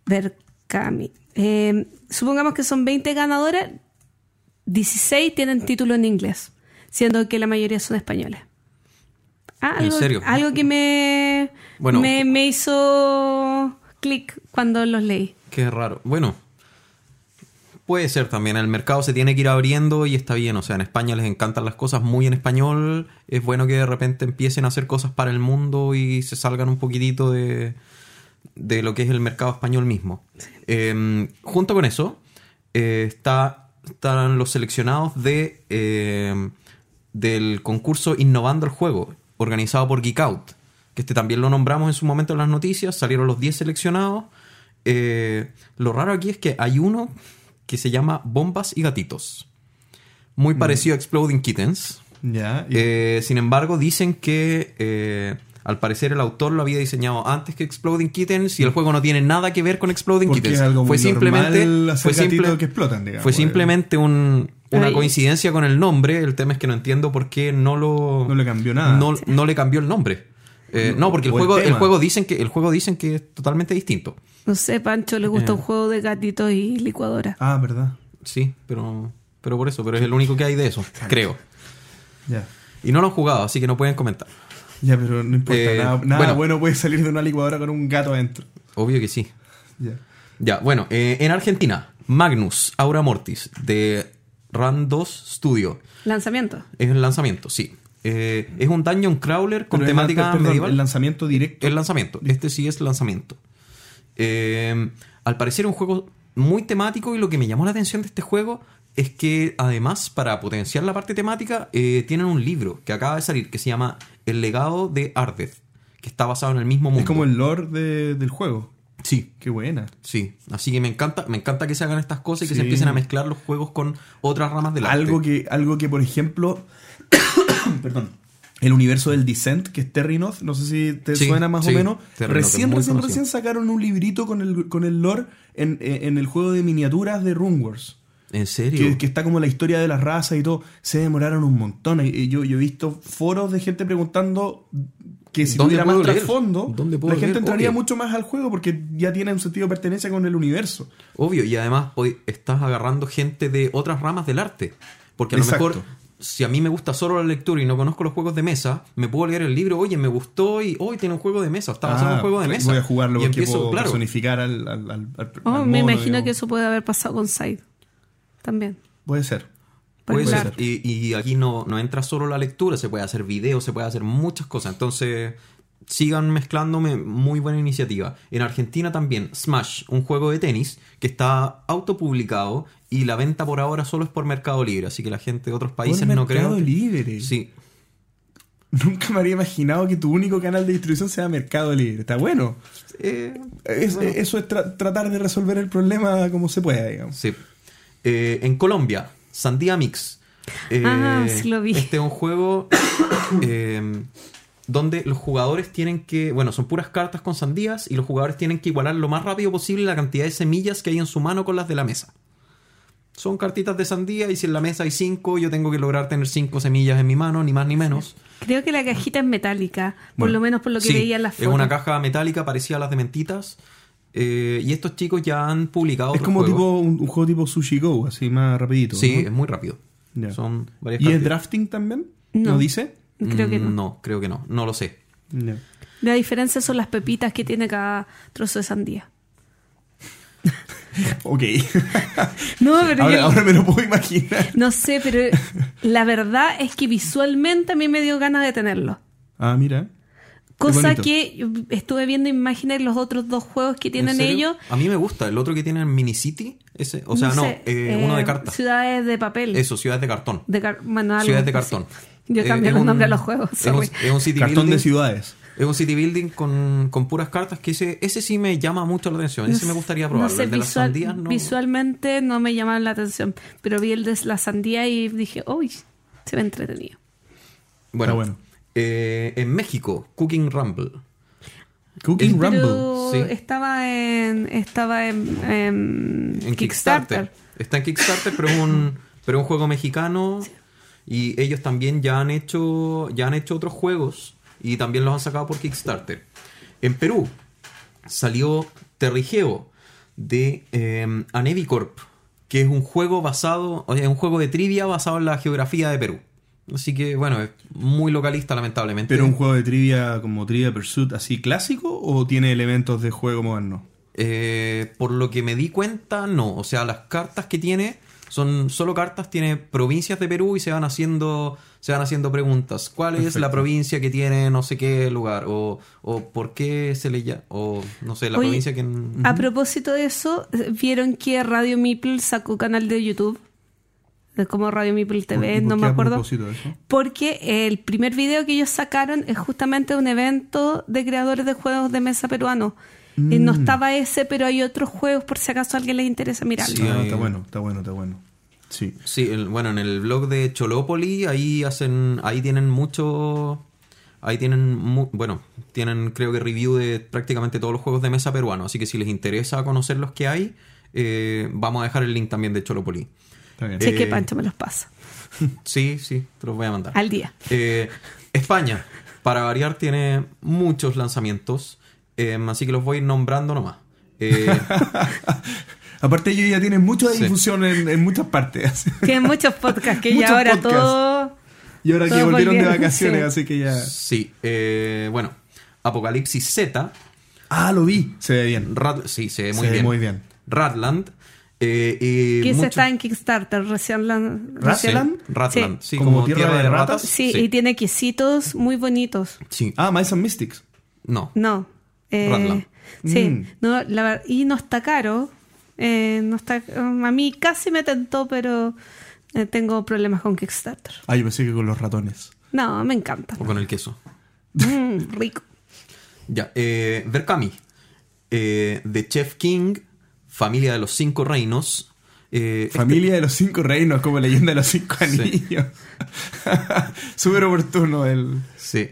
Berkami. Eh, supongamos que son 20 ganadores, 16 tienen título en inglés, siendo que la mayoría son españoles. Ah, ¿En algo, serio? Algo que me, Bueno. me, me hizo clic cuando los leí. Qué raro. Bueno, puede ser también. El mercado se tiene que ir abriendo y está bien. O sea, en España les encantan las cosas muy en español. Es bueno que de repente empiecen a hacer cosas para el mundo y se salgan un poquitito de, de lo que es el mercado español mismo. Eh, junto con eso, eh, está, están los seleccionados de, eh, del concurso Innovando el Juego, organizado por Geek Out. Que este también lo nombramos en su momento en las noticias. Salieron los 10 seleccionados. Eh, lo raro aquí es que hay uno que se llama Bombas y Gatitos. Muy parecido a Exploding Kittens. Ya. y- Eh, sin embargo, dicen que eh, al parecer el autor lo había diseñado antes que Exploding Kittens y el juego no tiene nada que ver con Exploding porque Kittens. es algo muy fue simplemente, fue, gatitos simple- que explotan, digamos. fue simplemente un- una Ay. coincidencia con el nombre. El tema es que no entiendo por qué no lo No le cambió nada. no, no le cambió el nombre. Eh, no, porque el O juego, el, juego dicen que el juego dicen que es totalmente distinto. No sé, Pancho, le gusta Eh. un juego de gatitos y licuadora. Ah, verdad. Sí, pero pero por eso, pero es el único que hay de eso, creo. Ya. Y no lo han jugado, así que no pueden comentar. Ya, pero no importa. Eh, nada nada bueno. bueno. puede salir de una licuadora con un gato adentro. Obvio que sí. Ya. Ya, bueno, eh, en Argentina, Magnus Aura Mortis de Randos Studio. Lanzamiento. Es el lanzamiento, sí. Eh, es un dungeon crawler con Pero el- temática perdón, medieval. El lanzamiento directo. El lanzamiento. Este sí es lanzamiento. Eh, al parecer es un juego muy temático y lo que me llamó la atención de este juego es que además para potenciar la parte temática eh, tienen un libro que acaba de salir que se llama El legado de Ardeth, que está basado en el mismo mundo. Es como el lore de- del juego. Sí, Qué buena. sí. Así que me encanta, me encanta que se hagan estas cosas y que Sí. se empiecen a mezclar los juegos con otras ramas del arte. Algo que, algo que, por ejemplo, [COUGHS] perdón, el universo del Descent, que es Terrinoth, no sé si te Sí, suena más sí, o menos. Terrinoth Recién, recién, conocido. recién sacaron un librito con el, con el lore en, en el juego de miniaturas de Runewars. ¿En serio? Que, que está como la historia de las razas y todo. Se demoraron un montón. Yo, yo he visto foros de gente preguntando que si ¿Dónde tuviera más trasfondo, ¿Dónde puedo la gente leer? entraría Obvio. mucho más al juego porque ya tiene un sentido de pertenencia con el universo. Obvio, y además hoy estás agarrando gente de otras ramas del arte. Porque a lo mejor, si a mí me gusta solo la lectura y no conozco los juegos de mesa, me puedo leer el libro, oye, me gustó y hoy tiene un juego de mesa, está basado en Ah, un juego de mesa. Voy a jugarlo y porque empiezo, puedo claro, personificar al, al, al- al- Oh, al me imagino digamos. que eso puede haber pasado con Side. También. Puede ser. Puede Puede ser. Y, y aquí no, no entra solo la lectura, se puede hacer video, se puede hacer muchas cosas. Entonces, sigan mezclándome, muy buena iniciativa. En Argentina también, Smash, un juego de tenis que está autopublicado y la venta por ahora solo es por Mercado Libre. Así que la gente de otros países Por no creo. Mercado que- Libre. Sí, Nunca me habría imaginado que tu único canal de distribución sea Mercado Libre. Está bueno. Eh, Es- bueno, Eso es tra- tratar de resolver el problema como se pueda, digamos. sí. Eh, en Colombia, Sandía Mix. Eh, Ah, sí lo vi. Este es un juego [COUGHS] eh, donde los jugadores tienen que. Bueno, son puras cartas con sandías y los jugadores tienen que igualar lo más rápido posible la cantidad de semillas que hay en su mano con las de la mesa. Son cartitas de sandía y si en la mesa hay cinco, yo tengo que lograr tener cinco semillas en mi mano, ni más ni menos. Creo que la cajita es metálica, por Bueno, lo menos por lo que Sí, veía en las es fotos. una caja metálica parecida a las de mentitas. Eh, y estos chicos ya han publicado. Es como juegos. tipo un, un juego tipo Sushi Go, así más rapidito. Sí, ¿no? es muy rápido. Son varias ¿Y es cartitas. drafting también? No. ¿No dice? Creo que no. No, creo que no. No lo sé. Ya. La diferencia son las pepitas que tiene cada trozo de sandía. [LAUGHS] Ok. [LAUGHS] No, pero ahora, yo- ahora me lo puedo imaginar. [LAUGHS] no sé, pero la verdad es que visualmente a mí me dio ganas de tenerlo. Ah, mira. Cosa que yo estuve viendo imágenes de los otros dos juegos que ¿En tienen ellos. A mí me gusta. El otro que tienen Mini City. Ese, o sea, no, sé, eh, uno de eh, cartas. Ciudades de papel. Eso, ciudades de cartón. De car- bueno, algo Ciudades de así. cartón. Yo Eh, cambié es los nombres a los juegos. Es un, es un city Cartón building. de ciudades. Es un city building con, con puras cartas que ese, ese sí me llama mucho la atención. Ese me gustaría probarlo. No sé, el de las sandías no. visualmente no me llamaban la atención, pero vi el de la sandía y dije, uy, se ve entretenido. Bueno, Está bueno. Eh, en México, Cooking Rumble. Cooking El- Rumble. Sí. estaba en estaba en, en En Kickstarter. Está en Kickstarter, pero es un, [LAUGHS] pero es un juego mexicano. Y ellos también ya han hecho. Ya han hecho otros juegos. Y también los han sacado por Kickstarter. En Perú salió Terrigeo de eh, Anevicorp. Que es un juego basado. O sea, un juego de trivia basado en la geografía de Perú. Así que, bueno, es muy localista, lamentablemente. ¿Pero un juego de trivia como Trivia Pursuit así clásico o tiene elementos de juego moderno? Eh, por lo que me di cuenta, no. O sea, las cartas que tiene son solo cartas, tiene provincias de Perú y se van haciendo, se van haciendo preguntas. ¿Cuál es Perfecto. la provincia que tiene no sé qué lugar? O, o por qué se le llama, o no sé, la Oye, provincia que... A propósito de eso, vieron que Radio Meeple sacó canal de YouTube, como Radio Meeple TV, ¿Y por no qué me a acuerdo. propósito de eso? Porque el primer video que ellos sacaron es justamente un evento de creadores de juegos de mesa peruanos. Y no estaba ese, pero hay otros juegos por si acaso a alguien les interesa mirarlo. Sí, Ah, está bueno, está bueno, está bueno. Sí. Sí, el- bueno, en el blog de Cholopoli, ahí hacen, ahí tienen mucho, ahí tienen, mu- bueno, tienen creo que review de prácticamente todos los juegos de mesa peruanos, así que si les interesa conocer los que hay, eh, vamos a dejar el link también de Cholopoli. Está bien. Es que Eh, Pancho me los pasa. [LAUGHS] Sí, sí, te los voy a mandar. Al día. Eh, España, para variar, tiene muchos lanzamientos, eh, así que los voy nombrando nomás. Eh, [LAUGHS] Aparte ellos ya tienen mucha Sí. difusión en, en muchas partes. [LAUGHS] Tienen muchos podcasts que ya ahora podcasts. todo... y ahora que volvieron de vacaciones, sí. así que ya... sí, eh, bueno, Apocalipsis Z, Ah, lo vi. Se ve bien. Sí, se ve muy Se ve bien. muy bien. Ratland. Eh, y Que mucho- está en Kickstarter ¿Ratland? Ratland, sí, ¿Como como, tierra tierra, de de ratas? ratas. Sí, y tiene quesitos muy bonitos. Sí. Ah, Mice and Mystics. No. No. eh, Ratland. Sí, Mm. no, la ver- y no está caro. eh, no está, um, a mí casi me tentó, pero eh, tengo problemas con Kickstarter. Ah, yo pensé que con los ratones. No, me encanta. O con el queso. Mm, rico. [LAUGHS] Ya. Eh, Berkami. Eh, The Chef King. Familia de los Cinco Reinos. Eh, este- Familia de los cinco reinos, como leyenda de los cinco Sí. anillos. [LAUGHS] Súper oportuno el. sí.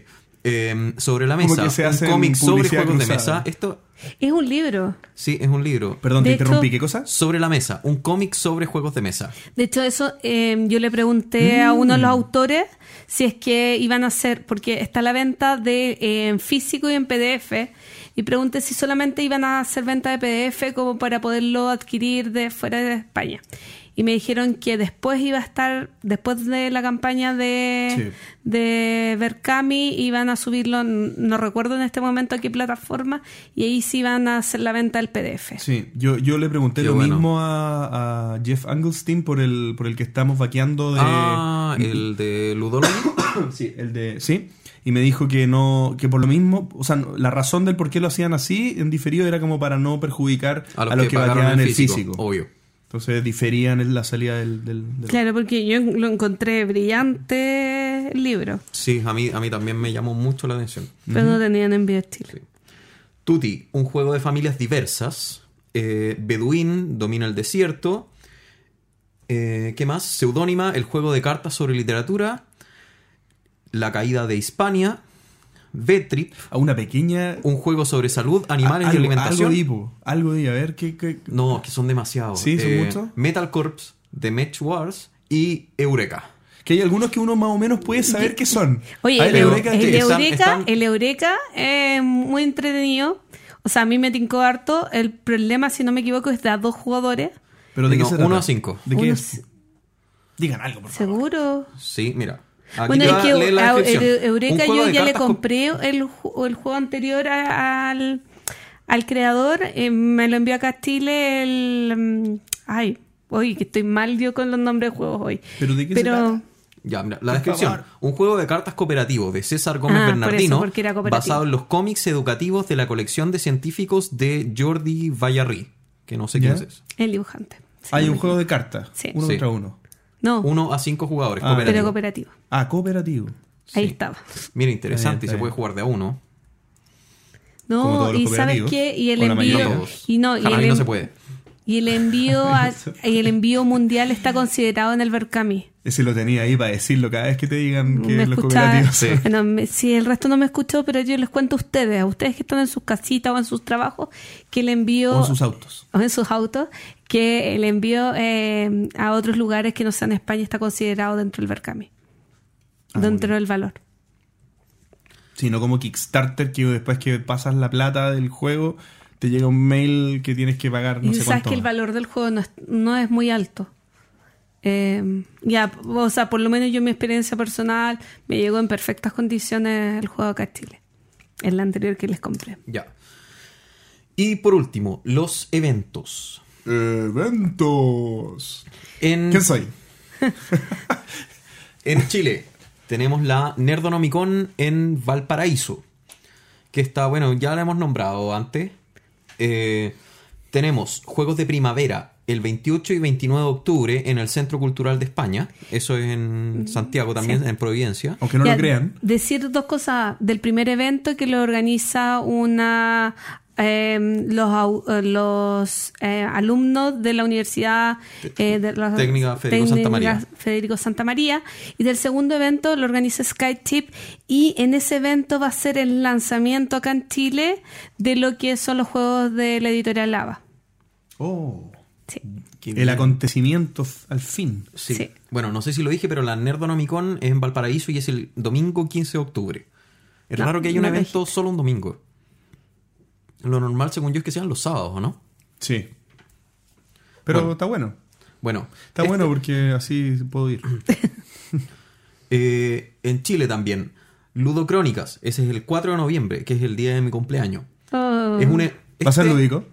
Eh, sobre la Como mesa, que se un cómic sobre juegos de mesa. Esto, Es un libro. sí, es un libro. Perdón, De te hecho- interrumpí, ¿qué cosa? Sobre la mesa, un cómic sobre juegos de mesa. De hecho, eso eh, yo le pregunté a uno de los autores si es que iban a hacer, porque está la venta de eh, en físico y en PDF, y pregunté si solamente iban a hacer venta de PDF como para poderlo adquirir de fuera de España. Y me dijeron que después iba a estar, después de la campaña de, Sí. de Berkami, iban a subirlo, no recuerdo en este momento a qué plataforma, y ahí sí iban a hacer la venta del PDF. Sí, yo, yo le pregunté Qué lo bueno. mismo a, a Jeff Angelstein por el, por el que estamos vaqueando de. Ah, el de Ludology. [COUGHS] Sí, el de. Sí. Y me dijo que no, que por lo mismo, o sea, la razón del por qué lo hacían así en diferido era como para no perjudicar a los, que, pagaron vaqueaban el físico. Obvio. Entonces diferían en la salida del. del- del- Claro, porque yo lo encontré brillante el libro, Sí, a mí, a mí también me llamó mucho la atención. pero no tenían envío de Chile. Tutti, un juego de familias diversas. Eh, Beduín domina el desierto. Eh, ¿Qué más? Seudónima, el juego de cartas sobre literatura. La caída de Hispania. Betrip, A una pequeña. un juego sobre salud, animales algo, y alimentación. Algo de hipo, Algo de, a ver, ¿qué. qué- No, que son demasiados. Sí, son Eh, muchos. Metal Corps, The Match Wars y Eureka. Que hay algunos que uno más o menos puede saber qué son. Oye, ver, el, Eureka, el Eureka, están- el Eureka es muy entretenido. O sea, a mí me tincó harto. El problema, si no me equivoco, es de a dos jugadores. ¿Pero de qué No, se trata? uno a cinco. ¿De qué? Digan algo, por favor. ¿Seguro? Sí, mira. Aquí bueno, es que a- Eureka yo ya le compré el, el juego anterior al, al creador. eh, me lo envió acá a Chile el... mm, Ay, oye, que estoy mal yo con los nombres de juegos hoy. ¿Pero de qué se trata? Ya, mira, la Por descripción. favor. Un juego de cartas cooperativo de César Gómez Ah, por Bernardino, eso, porque era cooperativo. basado en los cómics educativos de la colección de científicos de Jordi Vallarry, que no sé quién es. El dibujante. Sí, Hay no un juego de cartas. Sí. Uno Sí. contra uno. No, Uno a cinco jugadores, Ah, cooperativo. pero cooperativo. Ah, cooperativo. Ahí Sí. estaba. Mira, interesante, Está bien, y está se puede bien. jugar de a uno. No, Como todos los y sabes cooperativos, qué, y el o la envío mayoría. Y no, y el, no en- se puede. y el envío [LAUGHS] a- y el envío mundial está considerado en el Berkami. Ese lo tenía ahí para decirlo cada vez que te digan que me los escuchaba, cooperativos. Sí. [LAUGHS] bueno, me- si el resto no me escuchó, pero yo les cuento a ustedes, a ustedes que están en sus casitas o en sus trabajos, que el envío O en sus autos. o en sus autos, que el envío eh, a otros lugares que no sean España está considerado dentro del Berkami, Ah, dentro del valor. Sí, no como Kickstarter, que después que pasas la plata del juego, te llega un mail que tienes que pagar no y sé sabes cuánto. que el valor del juego no es, no es muy alto. Eh, ya, o sea, por lo menos yo en mi experiencia personal me llegó en perfectas condiciones el juego acá en Chile. En la anterior que les compré. Ya. Y por último, los eventos. Eventos. En, ¿Quién soy? [LAUGHS] en Chile tenemos la Nerdonomicon en Valparaíso. Que está, bueno, ya la hemos nombrado antes. Eh, tenemos Juegos de Primavera el 28 y 29 de octubre en el Centro Cultural de España. Eso es en Santiago también, Sí. en Providencia. Aunque no Ya, lo crean. Decir dos cosas del primer evento que lo organiza una eh, los au- eh, los eh, alumnos de la Universidad eh, de la- Técnica Federico Santa María. Federico Santa María. y del segundo evento lo organiza SkyTip y en ese evento va a ser el lanzamiento acá en Chile de lo que son los juegos de la editorial Lava. Oh. Sí. El acontecimiento al fin. Sí. Sí. Bueno, no sé si lo dije, pero la Nerdonomicon es en Valparaíso y es el domingo 15 de octubre. Es No, raro que haya un no evento solo un domingo. Lo normal, según yo, es que sean los sábados, ¿o no? Sí. Pero Bueno. está bueno. Bueno, Está este- bueno porque así puedo ir. [LAUGHS] eh, en Chile también, Ludo Crónicas, ese es el 4 de noviembre, que es el día de mi cumpleaños. Oh. Es un, e- ¿Va a ser este- lúdico?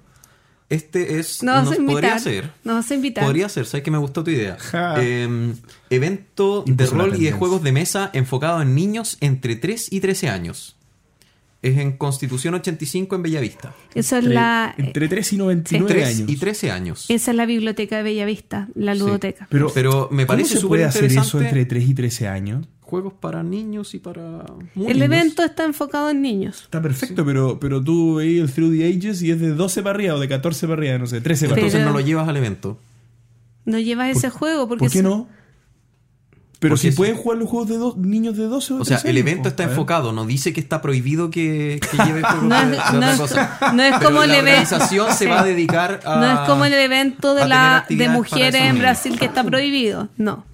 Este es. Nos vas a nos invitar. podría ser. Nos vas a invitar. Podría ser, sabes que me gustó tu idea. Ja. Eh, evento de rol y de juegos de mesa enfocado en niños entre 3 y 13 años. Es en Constitución 85 en Bellavista. Eso es Entre, la entre 3 y 99 3 años. y 13 años. esa es la biblioteca de Bellavista, la Sí. ludoteca. Pero, Pero me ¿cómo parece se súper puede hacer eso interesante. entre 3 y 13 años? Juegos para niños y para. muy El niños. evento está enfocado en niños. Está perfecto, pero, pero tú veis el Through the Ages y es de 12 para arriba o de 14 para arriba, no sé, 13 para Entonces no lo llevas al evento. no llevas ese juego. Porque ¿Por qué es- no? Pero si es- pueden jugar los juegos de dos niños de 12 o O sea, 13 el evento está enfocado, no dice que está prohibido que, que lleve [LAUGHS] juegos No es- de, de no otra es- cosa. no es Pero como el la evento- organización se [LAUGHS] va a dedicar a... No es como el evento de, la, de mujeres en. Brasil que está prohibido. No.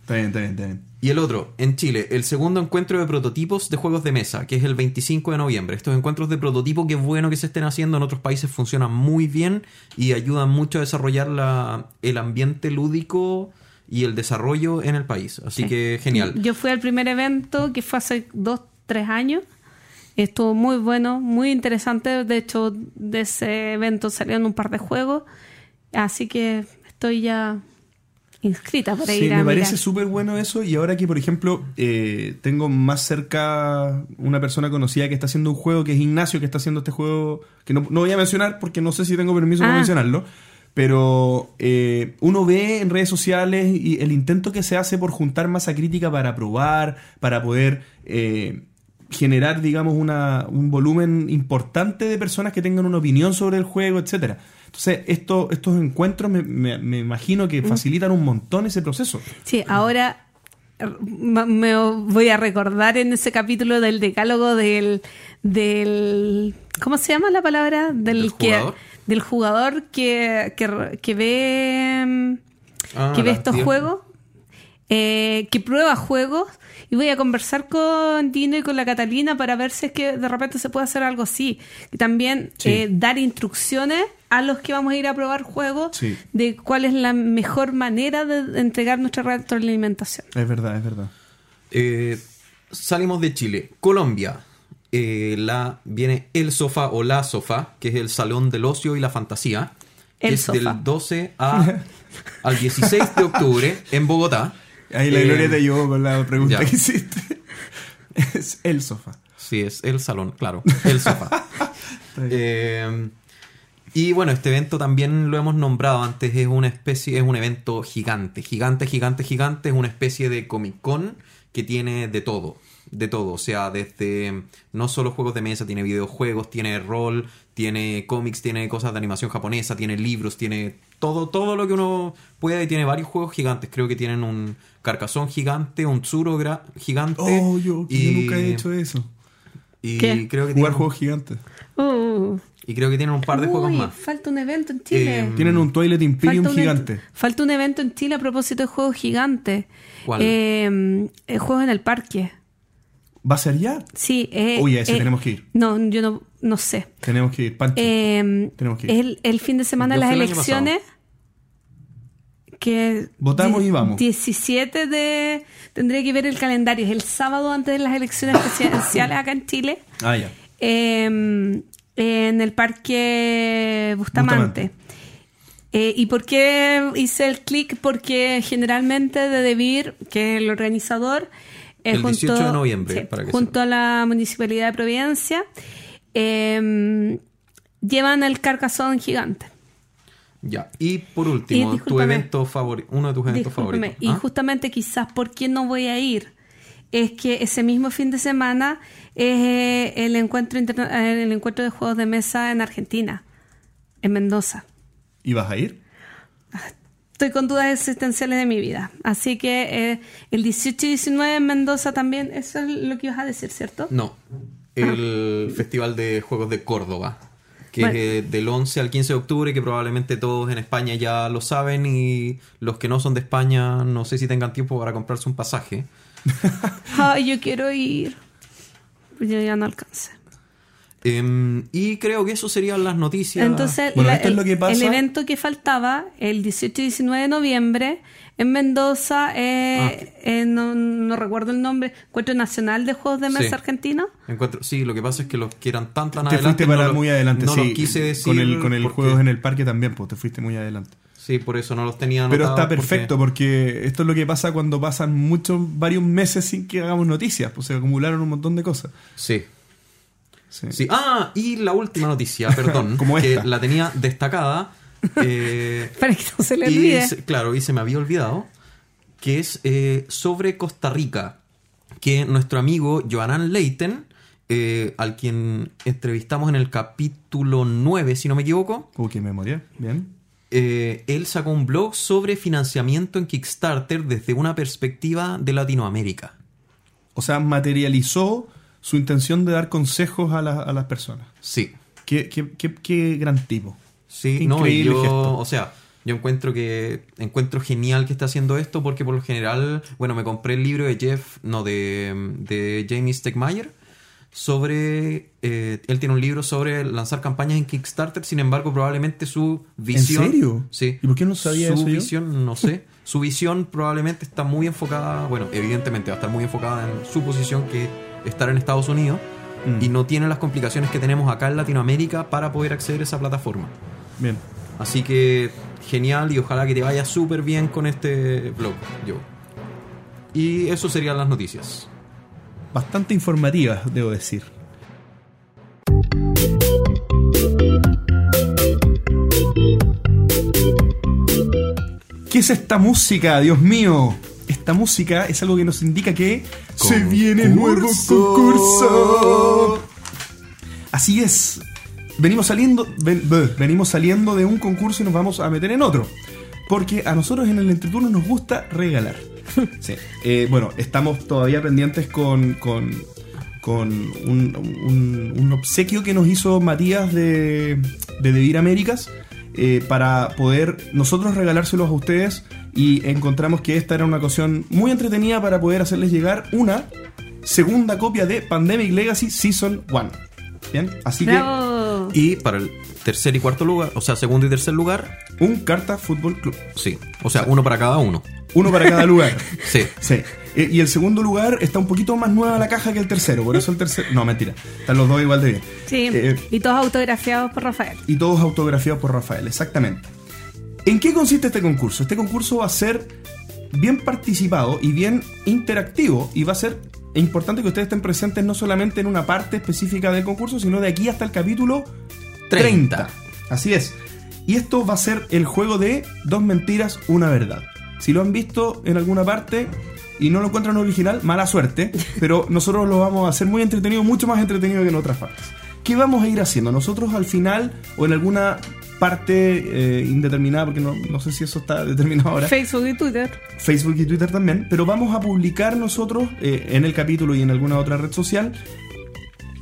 Está bien, está bien, está bien. Y el otro, en Chile, el segundo encuentro de prototipos de juegos de mesa, que es el 25 de noviembre. Estos encuentros de prototipo, que es bueno que se estén haciendo, en otros países funcionan muy bien y ayudan mucho a desarrollar la, el ambiente lúdico y el desarrollo en el país. Así Sí. que genial. Yo fui al primer evento que fue hace dos, tres años. Estuvo muy bueno, muy interesante. De hecho, de ese evento salieron un par de juegos. Así que estoy ya inscrita para Sí, ir a me mirar. parece súper bueno eso. Y ahora que, por ejemplo, eh, tengo más cerca una persona conocida que está haciendo un juego, que es Ignacio, que está haciendo este juego, que no, no voy a mencionar porque no sé si tengo permiso para Ah. mencionarlo. Pero eh, uno ve en redes sociales y el intento que se hace por juntar masa crítica para probar, para poder eh, generar, digamos, una, un volumen importante de personas que tengan una opinión sobre el juego, etcétera. Entonces, esto, estos encuentros me, me- me imagino que facilitan un montón ese proceso. Sí, ahora me voy a recordar en ese capítulo del decálogo del, del ¿cómo se llama la palabra? Del, ¿Del que, jugador? Del jugador que, que, que ve Ah, que ve estos juegos, eh, que prueba juegos y voy a conversar con Dino y con la Catalina para ver si es que de repente se puede hacer algo así. Y también Sí. eh, dar instrucciones a los que vamos a ir a probar juegos Sí. de cuál es la mejor manera de entregar nuestra retroalimentación. Es verdad, es verdad. Eh, salimos de Chile. Colombia. Eh, la, viene el sofá o la sofá, que es el salón del ocio y la fantasía. El es sofá. del 12 a, al 16 de octubre en Bogotá. Ahí la Eh, gloria te ayudó con la pregunta ya. que hiciste. [LAUGHS] es el sofá. Sí, es el salón, claro. El sofá. [LAUGHS] Eh, y bueno, este evento también lo hemos nombrado antes, es una especie, es un evento gigante, gigante, gigante, gigante, es una especie de Comic Con que tiene de todo, de todo, o sea, desde no solo juegos de mesa, tiene videojuegos, tiene rol, tiene cómics, tiene cosas de animación japonesa, tiene libros, tiene todo, todo lo que uno pueda y tiene varios juegos gigantes, creo que tienen un carcazón gigante, un tsuro gra- gigante. Oh, yo, que yo y- nunca he hecho eso. Y ¿Qué? creo que Jugar tienen- juegos gigantes. Uh. y creo que tienen un par de juegos más. Falta un evento en Chile. Eh, Tienen un Toilet Imperium falta, un, gigante. falta un evento en Chile a propósito de juegos gigantes. ¿Cuál? Eh, eh, juegos en el parque. ¿Va a ser ya? Sí. Eh, Uy, a ese eh, tenemos que ir. No, yo no, no sé. Tenemos que ir. Pancho. Eh, Tenemos que ir. el, el fin de semana de las elecciones. Que Votamos y vamos. 17 de. Tendría que ver el calendario. Es el sábado antes de las elecciones presidenciales acá en Chile. Ah, ya. eh, en el Parque Bustamante. Bustamante. Eh, ¿Y por qué hice el clic? Porque generalmente de Debir, que es el organizador, El 18 de noviembre, para que junto a la Municipalidad de Providencia, eh, llevan el carcazón gigante. Ya. Y por último, Y tu evento favorito, uno de tus eventos favoritos. Y ¿Ah? justamente quizás por qué no voy a ir es que ese mismo fin de semana es eh, el encuentro el encuentro de juegos de mesa en Argentina, en Mendoza. ¿Y vas a ir? Estoy con dudas existenciales de mi vida. Así que eh, el 18 y 19 en Mendoza también, eso es lo que ibas a decir, ¿cierto? No. El Festival de Juegos de Córdoba. Que Bueno. es eh, del 11 al 15 de octubre, que probablemente todos en España ya lo saben. Y los que no son de España, no sé si tengan tiempo para comprarse un pasaje. [LAUGHS] Ay, yo quiero ir. Yo ya no alcancé. Em, y creo que eso serían las noticias. Entonces, Bueno, la- esto es el, lo que pasa- el evento que faltaba, el 18 y 19 de noviembre, en Mendoza, eh, eh, no, no recuerdo el nombre, Encuentro Nacional de Juegos de Mesa Sí. Argentino. Encuentro, sí, lo que pasa es que los que eran tan tan Te adelante. fuiste para no muy adelante, no sí. los quise decir. con el, con el porque- juegos en el parque también, pues te fuiste muy adelante. Sí, por eso no los tenía Pero está porque- perfecto porque... esto es lo que pasa cuando pasan muchos, varios meses sin que hagamos noticias, pues se acumularon un montón de cosas. Sí. Sí. Sí. Ah, y la última noticia, perdón, [LAUGHS] Como que la tenía destacada. eh, [LAUGHS] Para que no se le olvide. claro, y se me había olvidado, que es eh, sobre Costa Rica, que nuestro amigo Joanan Leiten, eh, al quien entrevistamos en el capítulo 9, si no me equivoco, Uh, qué memoria. Bien. eh, él sacó un blog sobre financiamiento en Kickstarter desde una perspectiva de Latinoamérica. O sea, materializó su intención de dar consejos a, la- a las personas. Sí. Qué, qué- qué- qué gran tipo. Sí, Qué no, increíble yo, gesto. o sea, yo encuentro que encuentro genial que esté haciendo esto porque por lo general, bueno, me compré el libro de Jeff, no, de, de Jamie Stegmaier sobre, eh, él tiene un libro sobre lanzar campañas en Kickstarter, sin embargo, probablemente su visión... serio? Sí. ¿Y por qué no sabía su eso yo? visión, no sé. Su visión probablemente está muy enfocada, bueno, evidentemente va a estar muy enfocada en su posición que estar en Estados Unidos Mm. y no tiene las complicaciones que tenemos acá en Latinoamérica para poder acceder a esa plataforma. Bien. Así que genial y ojalá que te vaya súper bien con este blog, yo. Y eso serían las noticias. Bastante informativas, debo decir. ¿Qué es esta música, Dios mío? Esta música es algo que nos indica que se viene nuevo concurso. Así es. Venimos saliendo, ven- ve- venimos saliendo de un concurso y nos vamos a meter en otro. Porque a nosotros en el entreturno nos gusta regalar. [LAUGHS] Sí. Eh, bueno, estamos todavía pendientes con, con, con un, un- un obsequio que nos hizo Matías de, de Devir Américas eh, para poder nosotros regalárselos a ustedes y encontramos que esta era una ocasión muy entretenida para poder hacerles llegar una segunda copia de Pandemic Legacy Season 1. Bien, así Bravo. Y para el tercer y cuarto lugar, o sea, segundo y tercer lugar, que un Carta Fútbol Club. sí. O sea, uno para cada uno. Uno para cada lugar. [LAUGHS] Sí. Sí. Y el segundo lugar está un poquito más nueva la caja que el tercero. Por eso el tercero. No, mentira. Están los dos igual de bien. Sí, Eh, y todos autografiados por Rafael. y todos autografiados por Rafael, exactamente. ¿En qué consiste este concurso? Este concurso va a ser bien participado y bien interactivo y va a ser importante que ustedes estén presentes no solamente en una parte específica del concurso, sino de aquí hasta el capítulo 30. 30. Así es. Y esto va a ser el juego de dos mentiras, una verdad. Si lo han visto en alguna parte y no lo encuentran original, mala suerte, [LAUGHS] pero nosotros lo vamos a hacer muy entretenido, mucho más entretenido que en otras partes. ¿Qué vamos a ir haciendo? Nosotros al final o en alguna parte eh, indeterminada, porque no, no sé si eso está [LAUGHS] determinado ahora, Facebook y Twitter. Facebook y Twitter también, pero vamos a publicar nosotros eh, en el capítulo y en alguna otra red social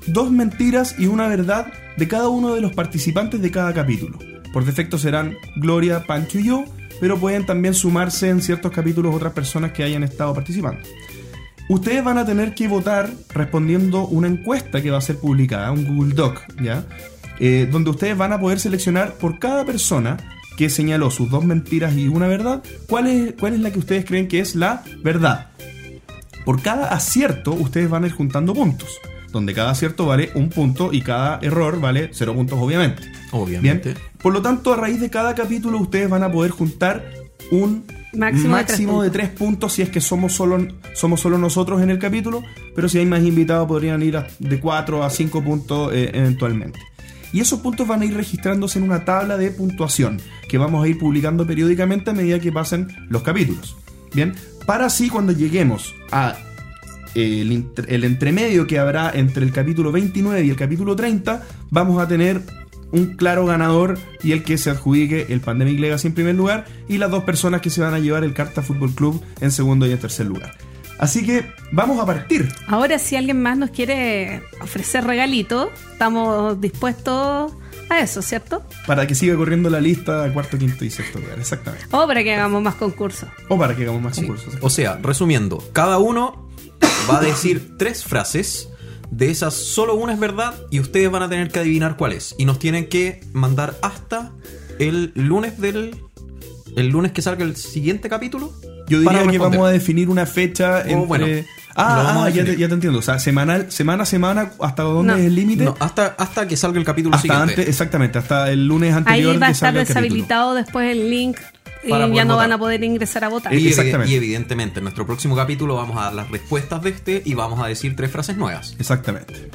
dos mentiras y una verdad de cada uno de los participantes de cada capítulo. Por defecto serán Gloria, Pancho y yo, pero pueden también sumarse en ciertos capítulos otras personas que hayan estado participando. Ustedes van a tener que votar respondiendo una encuesta que va a ser publicada, un Google Doc, ¿ya? Eh, donde ustedes van a poder seleccionar por cada persona que señaló sus dos mentiras y una verdad, cuál es, cuál es la que ustedes creen que es la verdad. Por cada acierto, ustedes van a ir juntando puntos, donde cada acierto vale un punto y cada error vale cero puntos, obviamente. Obviamente. Bien. Por lo tanto, a raíz de cada capítulo, ustedes van a poder juntar un Máximo de tres máximo de tres puntos si es que somos solo, somos solo nosotros en el capítulo, pero si hay más invitados podrían ir a- de 4 a 5 puntos eh, eventualmente. Y esos puntos van a ir registrándose en una tabla de puntuación que vamos a ir publicando periódicamente a medida que pasen los capítulos. Bien, para así cuando lleguemos a el, inter- el entremedio que habrá entre el capítulo 29 y el capítulo 30, vamos a tener un claro ganador y el que se adjudique el Pandemic Legacy en primer lugar y las dos personas que se van a llevar el Carta Fútbol Club en segundo y en tercer lugar. Así que vamos a partir. Ahora, si alguien más nos quiere ofrecer regalito, estamos dispuestos a eso, ¿cierto? Para que siga corriendo la lista cuarto, quinto y sexto lugar, exactamente. O para que hagamos más concursos. O para que hagamos más Sí. concursos. O sea, resumiendo, cada uno va a decir tres frases. De esas, solo una es verdad y ustedes van a tener que adivinar cuál es. Y nos tienen que mandar hasta el lunes del. El lunes que salga el siguiente capítulo. Yo diría que responder. vamos a definir una fecha entre... Oh, bueno, lo ah, ah, ya, te, definir. ya te entiendo. O sea, semanal, semana a semana, ¿hasta dónde No. es el límite? No, hasta, hasta que salga el capítulo hasta siguiente. antes, exactamente, hasta el lunes Ahí anterior va a estar el deshabilitado después el link y ya no votar. van a poder ingresar a votar. Y, Exactamente. y evidentemente, en nuestro próximo capítulo vamos a dar las respuestas de este y vamos a decir tres frases nuevas. Exactamente.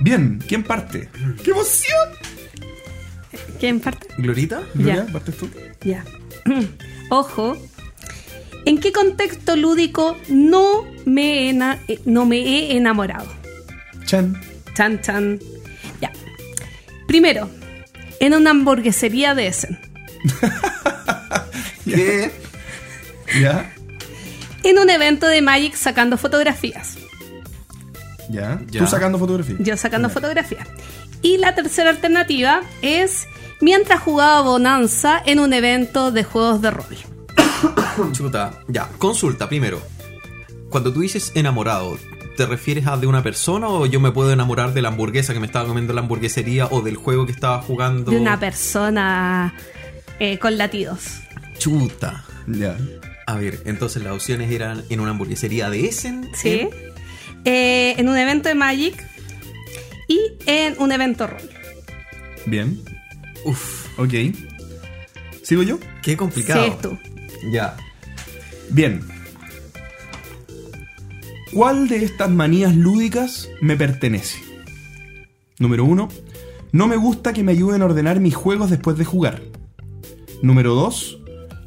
Bien, ¿quién parte? ¡Qué emoción! ¿Quién parte? ¿Glorita? Gloria, Ya. ¿partes tú? Ya. [CLEARS THROAT] Ojo. ¿En qué contexto lúdico no me, he ena- eh, no me he enamorado? Chan. Chan, chan. Ya. Primero, en una hamburguesería de Essen. [LAUGHS] ¿Qué? ¿Ya? En un evento de Magic sacando fotografías. ¿Ya? Ya. Tú sacando fotografías. Yo sacando fotografías. Y la tercera alternativa es mientras jugaba Bonanza en un evento de juegos de rol. [COUGHS] Chuta. Ya, consulta primero. Cuando tú dices enamorado, ¿te refieres a de una persona o yo me puedo enamorar de la hamburguesa que me estaba comiendo en la hamburguesería o del juego que estaba jugando? De una persona eh, con latidos. Chuta. Ya. A ver, entonces las opciones eran en una hamburguesería de Essen. ¿Sí? en- Eh, en un evento de Magic y en un evento rol. Bien. Uf, Ok. ¿Sigo yo? qué complicado. Sí, es tú. Ya. Bien. ¿Cuál de estas manías lúdicas me pertenece? Número 1. No me gusta que me ayuden a ordenar mis juegos después de jugar. Número 2.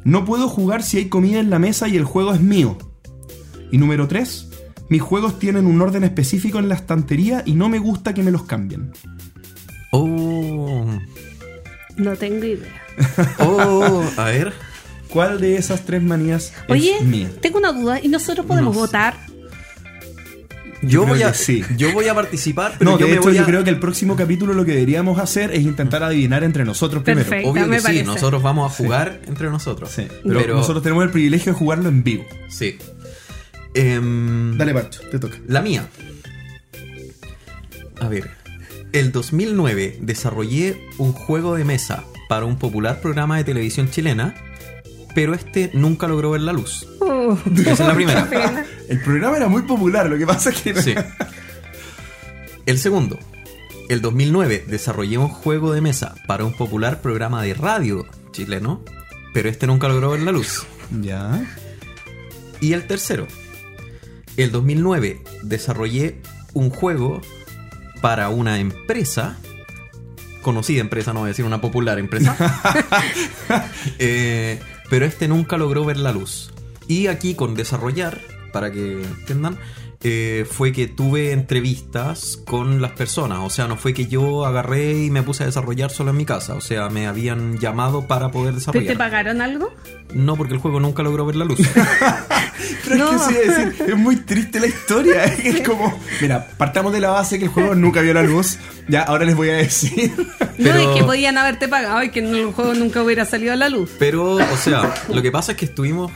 No puedo jugar si hay comida en la mesa y el juego es mío. Y número 3. Mis juegos tienen un orden específico en la estantería y no me gusta que me los cambien. Oh. No tengo idea. Oh, a ver. ¿Cuál de esas tres manías Oye, es mía? tengo una duda. ¿Y nosotros podemos No votar? Yo voy a sí. [LAUGHS] yo voy a participar, pero No, yo de me hecho voy yo creo que el próximo capítulo lo que deberíamos hacer es intentar adivinar entre nosotros primero. Perfecto. Obvio me que sí, parece. nosotros vamos a jugar entre nosotros. Sí, pero, Pero, nosotros tenemos el privilegio de jugarlo en vivo. sí. Em, Dale, Pancho, te toca. La mía. A ver. El 2009 desarrollé un juego de mesa para un popular programa de televisión chilena, pero este nunca logró ver la luz. Uh, Esa es la primera. [LAUGHS] El programa era muy popular, lo que pasa es que... Sí. [LAUGHS] El segundo. El 2009 desarrollé un juego de mesa para un popular programa de radio chileno, pero este nunca logró ver la luz. Ya. Y el tercero. El 2009 desarrollé un juego para una empresa, conocida empresa, no voy a decir una popular empresa, [LAUGHS] Eh, pero este nunca logró ver la luz. Y aquí con desarrollar, para que entiendan, eh, fue que tuve entrevistas con las personas. O sea, no fue que yo agarré y me puse a desarrollar solo en mi casa. O sea, me habían llamado para poder ¿Te, desarrollar. te pagaron algo? No, porque el juego nunca logró ver la luz. [LAUGHS] Pero No. es que sí, es, decir, es muy triste la historia. [LAUGHS] Es como, mira, partamos de la base que el juego nunca vio la luz. Ya, ahora les voy a decir. Pero- No, es que podían haberte pagado y que el juego nunca hubiera salido a la luz. Pero, o sea, lo que pasa es que estuvimos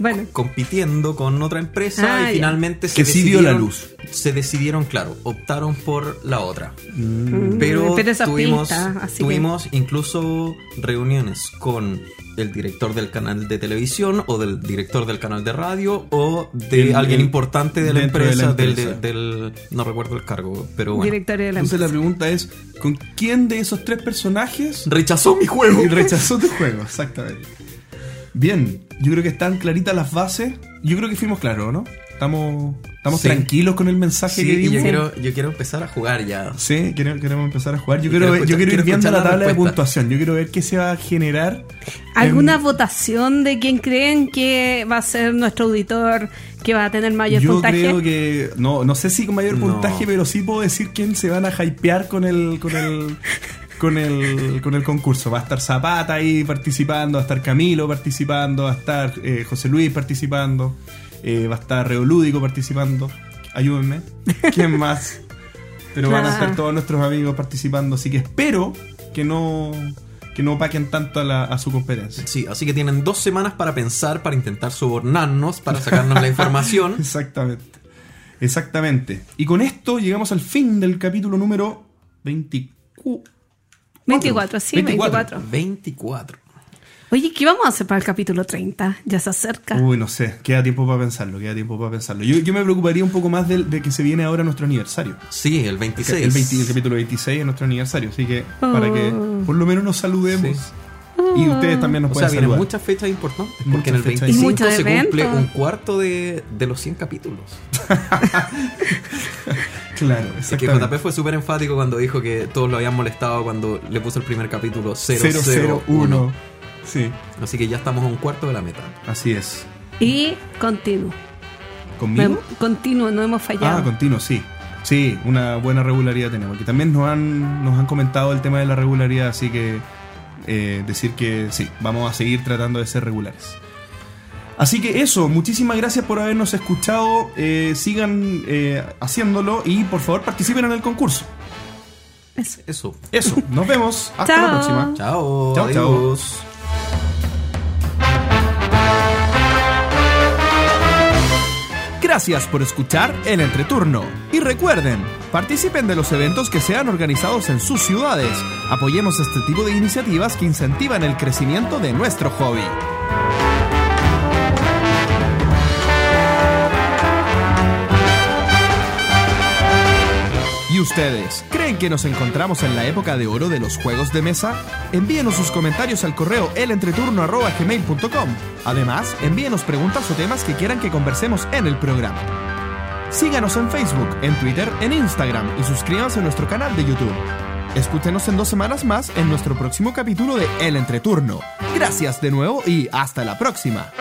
Bueno, compitiendo con otra empresa Ah, y ya. finalmente se Que sí vio la luz. Se decidieron, claro, optaron por la otra. Mm, Pero, tuvimos, pista, así que- tuvimos incluso reuniones con el director del canal de televisión o del director del canal de radio o de El- alguien el- importante de la, dentro de la empresa, del, no recuerdo el cargo, pero bueno. directorio de la Entonces la pregunta es, ¿con quién de esos tres personajes Rechazó mi juego. y [LAUGHS] rechazó tu juego? Exactamente. Bien, yo creo que están claritas las bases. Yo creo que fuimos claros, ¿no? Estamos, estamos Sí. tranquilos con el mensaje Sí, que y yo dimos. quiero, yo quiero empezar a jugar ya. Sí, queremos, queremos empezar a jugar. Yo quiero, quiero ver- yo quiero ir quiero viendo la la tabla de puntuación. Yo quiero ver qué se va a generar. ¿Alguna en- votación de quién creen que va a ser nuestro auditor que va a tener mayor Yo puntaje? creo que. No, no sé si con mayor No. puntaje, pero sí puedo decir quién se van a hypear con el. con el. [LAUGHS] con el, con el concurso. Va a estar Zapata ahí participando, va a estar Camilo participando, va a estar eh, José Luis participando, eh, va a estar Reolúdico participando. Ayúdenme. ¿Quién más? Pero van a estar todos nuestros amigos participando, así que espero que no que no paquen tanto a, la- a su competencia. Sí, así que tienen dos semanas para pensar, para intentar sobornarnos, para sacarnos la información. [LAUGHS] Exactamente. Exactamente. Y con esto llegamos al fin del capítulo número 24. 24, sí, 24. 24. 24. Oye, ¿qué vamos a hacer para el capítulo 30? Ya se acerca. Uy, no sé, queda tiempo para pensarlo, queda tiempo para pensarlo. Yo, yo me preocuparía un poco más del- de, que se viene ahora nuestro aniversario. Sí, el El, 26. el 20 el capítulo 26 es nuestro aniversario, así que para que Oh. por lo menos nos saludemos. Sí. Y ustedes también nos O sea, pueden vienen saludar. muchas fechas importantes, Muchas porque en el fechas 25 Y muchos se cumple un cuarto de, de los 100 capítulos. [LAUGHS] Claro, Es que exactamente. JP fue súper enfático cuando dijo que todos lo habían molestado cuando le puso el primer capítulo 001. 001. Sí, Así que ya estamos a un cuarto de la meta. así es. Y continuo. ¿Conmigo? Continuo, no hemos fallado. Ah, continuo, sí. Sí, una buena regularidad tenemos. Que también nos han, nos han comentado el tema de la regularidad, así que eh, decir que sí, vamos a seguir tratando de ser regulares. Así que eso, muchísimas gracias por habernos escuchado, eh, sigan eh, haciéndolo y por favor participen en el concurso. Eso. Eso. Eso, nos vemos, hasta la próxima. Chao. Chao, chao. Gracias por escuchar el entreturno. Y recuerden, participen de los eventos que sean organizados en sus ciudades. Apoyemos este tipo de iniciativas que incentivan el crecimiento de nuestro hobby. ¿Y ustedes? ¿Creen que nos encontramos en la época de oro de los juegos de mesa? Envíenos sus comentarios al correo elentreturno.gmail.com. Además, envíenos preguntas o temas que quieran que conversemos en el programa. Síganos en Facebook, en Twitter, en Instagram y suscríbanse a nuestro canal de YouTube. Escúchenos en dos semanas más en nuestro próximo capítulo de El Entreturno. Gracias de nuevo y hasta la próxima.